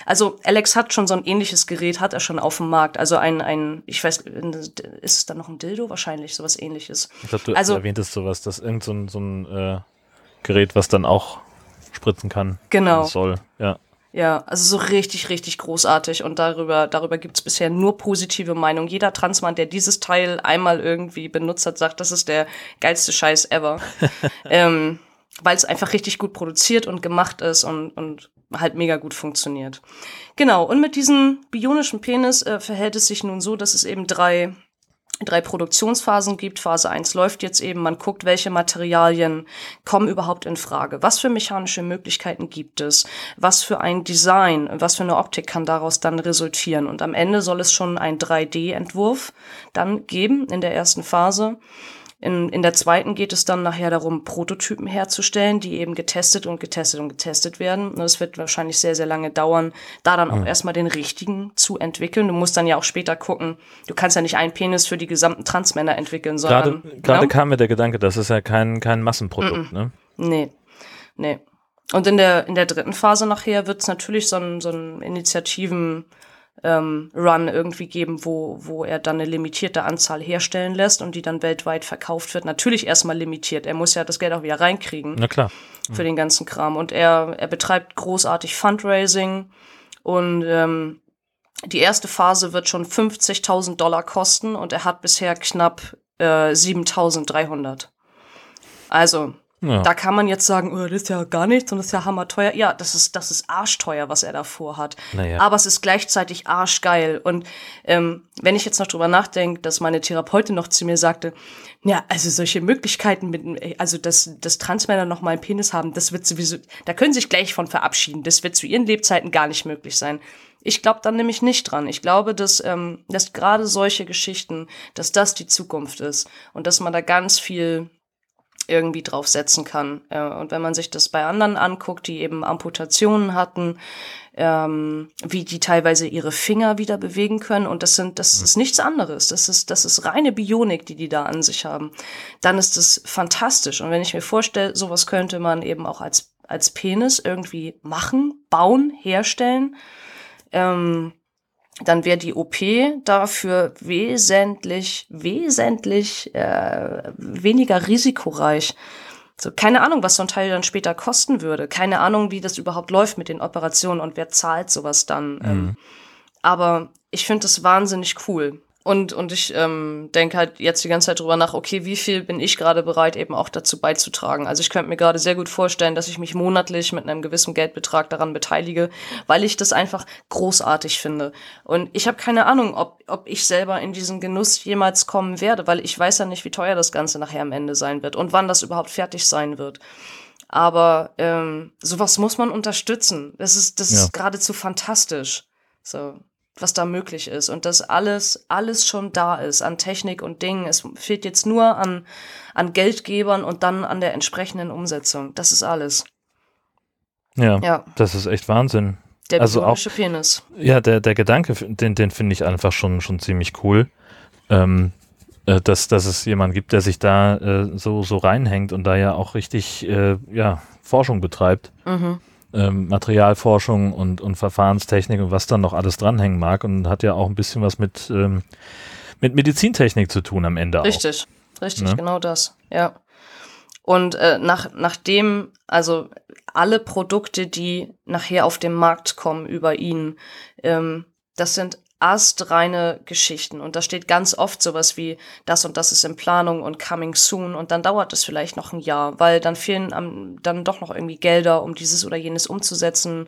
Also Alex hat schon so ein ähnliches Gerät, hat er schon auf dem Markt. Also ein, ein ich weiß, ist es dann noch ein Dildo? Wahrscheinlich, sowas ähnliches.
Ich glaube, du
Also-
erwähntest sowas, dass irgend so ein, so ein äh, Gerät, was dann auch spritzen kann.
Genau.
Soll, ja.
Ja, also so richtig, richtig großartig. Und darüber, darüber gibt's bisher nur positive Meinungen. Jeder Transmann, der dieses Teil einmal irgendwie benutzt hat, sagt, das ist der geilste Scheiß ever. [LAUGHS] ähm, Weil es einfach richtig gut produziert und gemacht ist und, und halt mega gut funktioniert. Genau, und mit diesem bionischen Penis äh, verhält es sich nun so, dass es eben drei drei Produktionsphasen gibt. Phase 1 läuft jetzt eben, man guckt, welche Materialien kommen überhaupt in Frage. Was für mechanische Möglichkeiten gibt es? Was für ein Design, was für eine Optik kann daraus dann resultieren? Und am Ende soll es schon ein 3D-Entwurf dann geben in der ersten Phase. In, in der zweiten geht es dann nachher darum, Prototypen herzustellen, die eben getestet und getestet und getestet werden. Und es wird wahrscheinlich sehr, sehr lange dauern, da dann auch erstmal den richtigen zu entwickeln. Du musst dann ja auch später gucken, du kannst ja nicht einen Penis für die gesamten Transmänner entwickeln,
Gerade,
sondern.
gerade
ne?
kam mir der Gedanke, das ist ja kein, kein Massenprodukt, ne?
Nee, nee. Und in der, in der dritten Phase nachher wird es natürlich so einen so einen Initiativen ähm, Run irgendwie geben, wo, wo er dann eine limitierte Anzahl herstellen lässt und die dann weltweit verkauft wird. Natürlich erstmal limitiert. Er muss ja das Geld auch wieder reinkriegen
Na klar.
für den ganzen Kram. Und er, er betreibt großartig Fundraising und ähm, die erste Phase wird schon 50.000 Dollar kosten und er hat bisher knapp äh, 7.300. Also,
Ja.
da kann man jetzt sagen, oh, das ist ja gar nichts und das ist ja hammerteuer. Ja, das ist, das ist arschteuer, was er davor hat.
Naja.
Aber es ist gleichzeitig arschgeil. Und ähm, wenn ich jetzt noch drüber nachdenke, dass meine Therapeutin noch zu mir sagte, ja, also solche Möglichkeiten mit, also dass, dass Transmänner noch mal einen Penis haben, das wird sowieso, da können sie sich gleich von verabschieden. Das wird zu ihren Lebzeiten gar nicht möglich sein. Ich glaube dann nämlich nicht dran. Ich glaube, dass, ähm, dass gerade solche Geschichten, dass das die Zukunft ist und dass man da ganz viel irgendwie draufsetzen kann. Äh, Und wenn man sich das bei anderen anguckt, die eben Amputationen hatten, ähm, wie die teilweise ihre Finger wieder bewegen können, und das sind, das ist nichts anderes. Das ist, das ist reine Bionik, die die da an sich haben. Dann ist das fantastisch. Und wenn ich mir vorstelle, sowas könnte man eben auch als, als Penis irgendwie machen, bauen, herstellen, ähm, dann wäre die OP dafür wesentlich, wesentlich äh, weniger risikoreich. So, keine Ahnung, was so ein Teil dann später kosten würde. Keine Ahnung, wie das überhaupt läuft mit den Operationen und wer zahlt sowas dann. Ähm, aber ich finde das wahnsinnig cool. Und, und ich ähm, denke halt jetzt die ganze Zeit drüber nach, okay, wie viel bin ich gerade bereit, eben auch dazu beizutragen. Also ich könnte mir gerade sehr gut vorstellen, dass ich mich monatlich mit einem gewissen Geldbetrag daran beteilige, weil ich das einfach großartig finde. Und ich habe keine Ahnung, ob, ob ich selber in diesen Genuss jemals kommen werde, weil ich weiß ja nicht, wie teuer das Ganze nachher am Ende sein wird und wann das überhaupt fertig sein wird. Aber ähm, sowas muss man unterstützen. Das ist, das
Ja.
ist geradezu fantastisch. So, was da möglich ist. Und dass alles, alles schon da ist an Technik und Dingen. Es fehlt jetzt nur an, an Geldgebern und dann an der entsprechenden Umsetzung. Das ist alles.
Ja,
Ja,
das ist echt Wahnsinn.
der
Also auch-
Penis.
Ja, der, der Gedanke, den, den finde ich einfach schon, schon ziemlich cool. Ähm, äh, dass, dass es jemanden gibt, der sich da äh, so, so reinhängt und da ja auch richtig äh, ja, Forschung betreibt.
Mhm.
Ähm, Materialforschung und, und Verfahrenstechnik und was dann noch alles dranhängen mag und hat ja auch ein bisschen was mit, ähm, mit Medizintechnik zu tun am Ende auch.
Richtig, richtig,
Ne?
genau das, ja. Und äh, nach, nachdem, also alle Produkte, die nachher auf den Markt kommen über ihn, ähm, das sind astreine Geschichten. Und da steht ganz oft sowas wie, das und das ist in Planung und coming soon. Und dann dauert es vielleicht noch ein Jahr, weil dann fehlen am, dann doch noch irgendwie Gelder, um dieses oder jenes umzusetzen.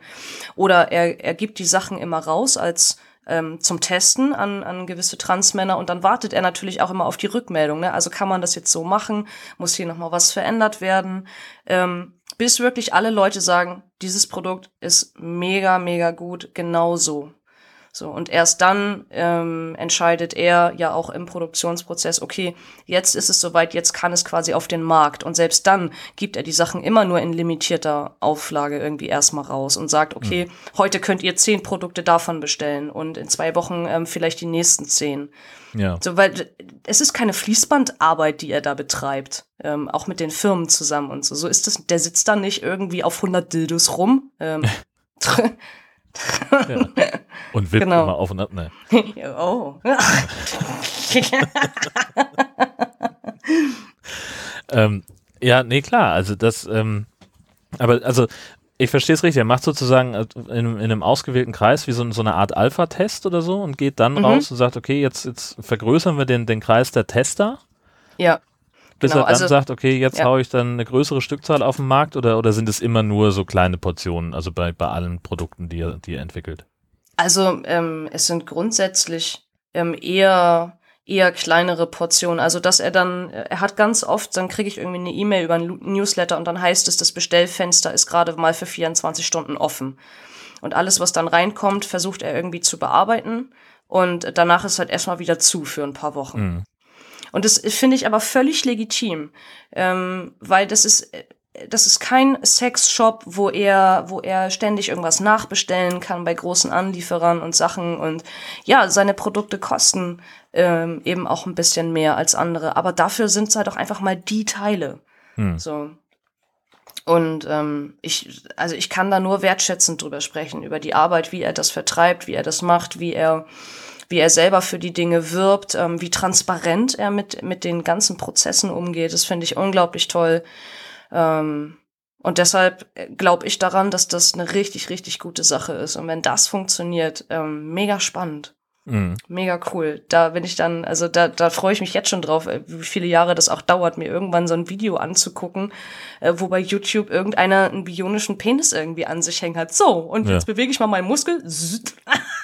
Oder er, er gibt die Sachen immer raus als ähm, zum Testen an, an gewisse Transmänner und dann wartet er natürlich auch immer auf die Rückmeldung. Ne? Also kann man das jetzt so machen? Muss hier nochmal was verändert werden? Ähm, bis wirklich alle Leute sagen, dieses Produkt ist mega, mega gut, genau so. Und erst dann ähm, entscheidet er ja auch im Produktionsprozess, okay, jetzt ist es soweit, jetzt kann es quasi auf den Markt. Und selbst dann gibt er die Sachen immer nur in limitierter Auflage irgendwie erstmal raus und sagt, okay, heute könnt ihr zehn Produkte davon bestellen und in zwei Wochen ähm, vielleicht die nächsten zehn.
Ja.
So, weil es ist keine Fließbandarbeit, die er da betreibt, ähm, auch mit den Firmen zusammen und so. So ist es, der sitzt da nicht irgendwie auf 100 Dildos rum. Ähm, [LAUGHS] [LAUGHS]
Ja. Und wippt
Genau.
immer auf und ab. Ne. [LAUGHS]
oh.
Ähm, ja, nee, klar. Also das, ähm, aber also ich verstehe es richtig. Er macht sozusagen äh, in, in einem ausgewählten Kreis wie so, so eine Art Alpha-Test oder so und geht dann
Mhm.
raus und sagt, okay, jetzt, jetzt vergrößern wir den, den Kreis der Tester,
ja.
Bis
Genau,
er dann
also-
sagt, okay, jetzt
ja.
haue ich dann eine größere Stückzahl auf den Markt oder, oder sind es immer nur so kleine Portionen, also bei, bei allen Produkten, die er, die er entwickelt?
Also ähm, es sind grundsätzlich ähm, eher eher kleinere Portionen. Also dass er dann, er hat ganz oft, dann kriege ich irgendwie eine E-Mail über einen Lu- Newsletter und dann heißt es, das Bestellfenster ist gerade mal für 24 Stunden offen. Und alles, was dann reinkommt, versucht er irgendwie zu bearbeiten. Und danach ist halt erstmal wieder zu für ein paar Wochen.
Mhm.
Und das finde ich aber völlig legitim, ähm, weil das ist, äh, das ist kein Sexshop, wo er, wo er ständig irgendwas nachbestellen kann bei großen Anlieferern und Sachen. Und ja, seine Produkte kosten ähm, eben auch ein bisschen mehr als andere, aber dafür sind es halt auch einfach mal die Teile.
Hm.
So. Und ähm, ich, also ich kann da nur wertschätzend drüber sprechen, über die Arbeit, wie er das vertreibt, wie er das macht, wie er, wie er selber für die Dinge wirbt, ähm, wie transparent er mit, mit den ganzen Prozessen umgeht. Das finde ich unglaublich toll. Ähm, und deshalb glaube ich daran, dass das eine richtig, richtig gute Sache ist. Und wenn das funktioniert, ähm, mega spannend.
Mhm.
Mega cool. Da bin ich dann, also da, da freue ich mich jetzt schon drauf, äh, wie viele Jahre das auch dauert, mir irgendwann so ein Video anzugucken, äh, wo bei YouTube irgendeiner einen bionischen Penis irgendwie an sich hängen hat. So, und
Ja.
jetzt bewege ich mal meinen Muskel. [LAUGHS]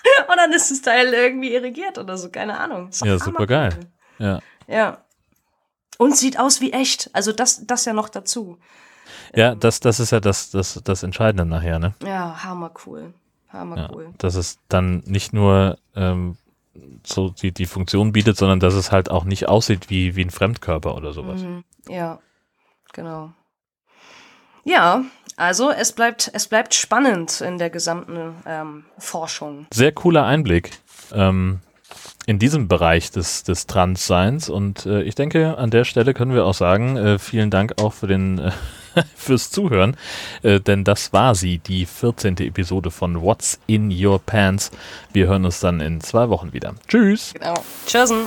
[LAUGHS] Und dann ist das Teil irgendwie irrigiert oder so, keine Ahnung.
Ja, super geil. Ja.
Ja. Und sieht aus wie echt. Also das, das ja noch dazu.
Ja, das, das ist ja das, das, das Entscheidende nachher, ne?
Ja, hammercool. Hammercool.
Dass es dann nicht nur ähm, so die, die Funktion bietet, sondern dass es halt auch nicht aussieht wie, wie ein Fremdkörper oder sowas.
Mhm. Ja, genau. Ja, also es bleibt, es bleibt spannend in der gesamten ähm, Forschung.
Sehr cooler Einblick ähm, in diesem Bereich des, des Transseins und äh, ich denke, an der Stelle können wir auch sagen, äh, vielen Dank auch für den äh, [LAUGHS] fürs Zuhören, äh, denn das war sie, die 14. Episode von What's in Your Pants. Wir hören uns dann in zwei Wochen wieder. Tschüss!
Genau. Tschüssen.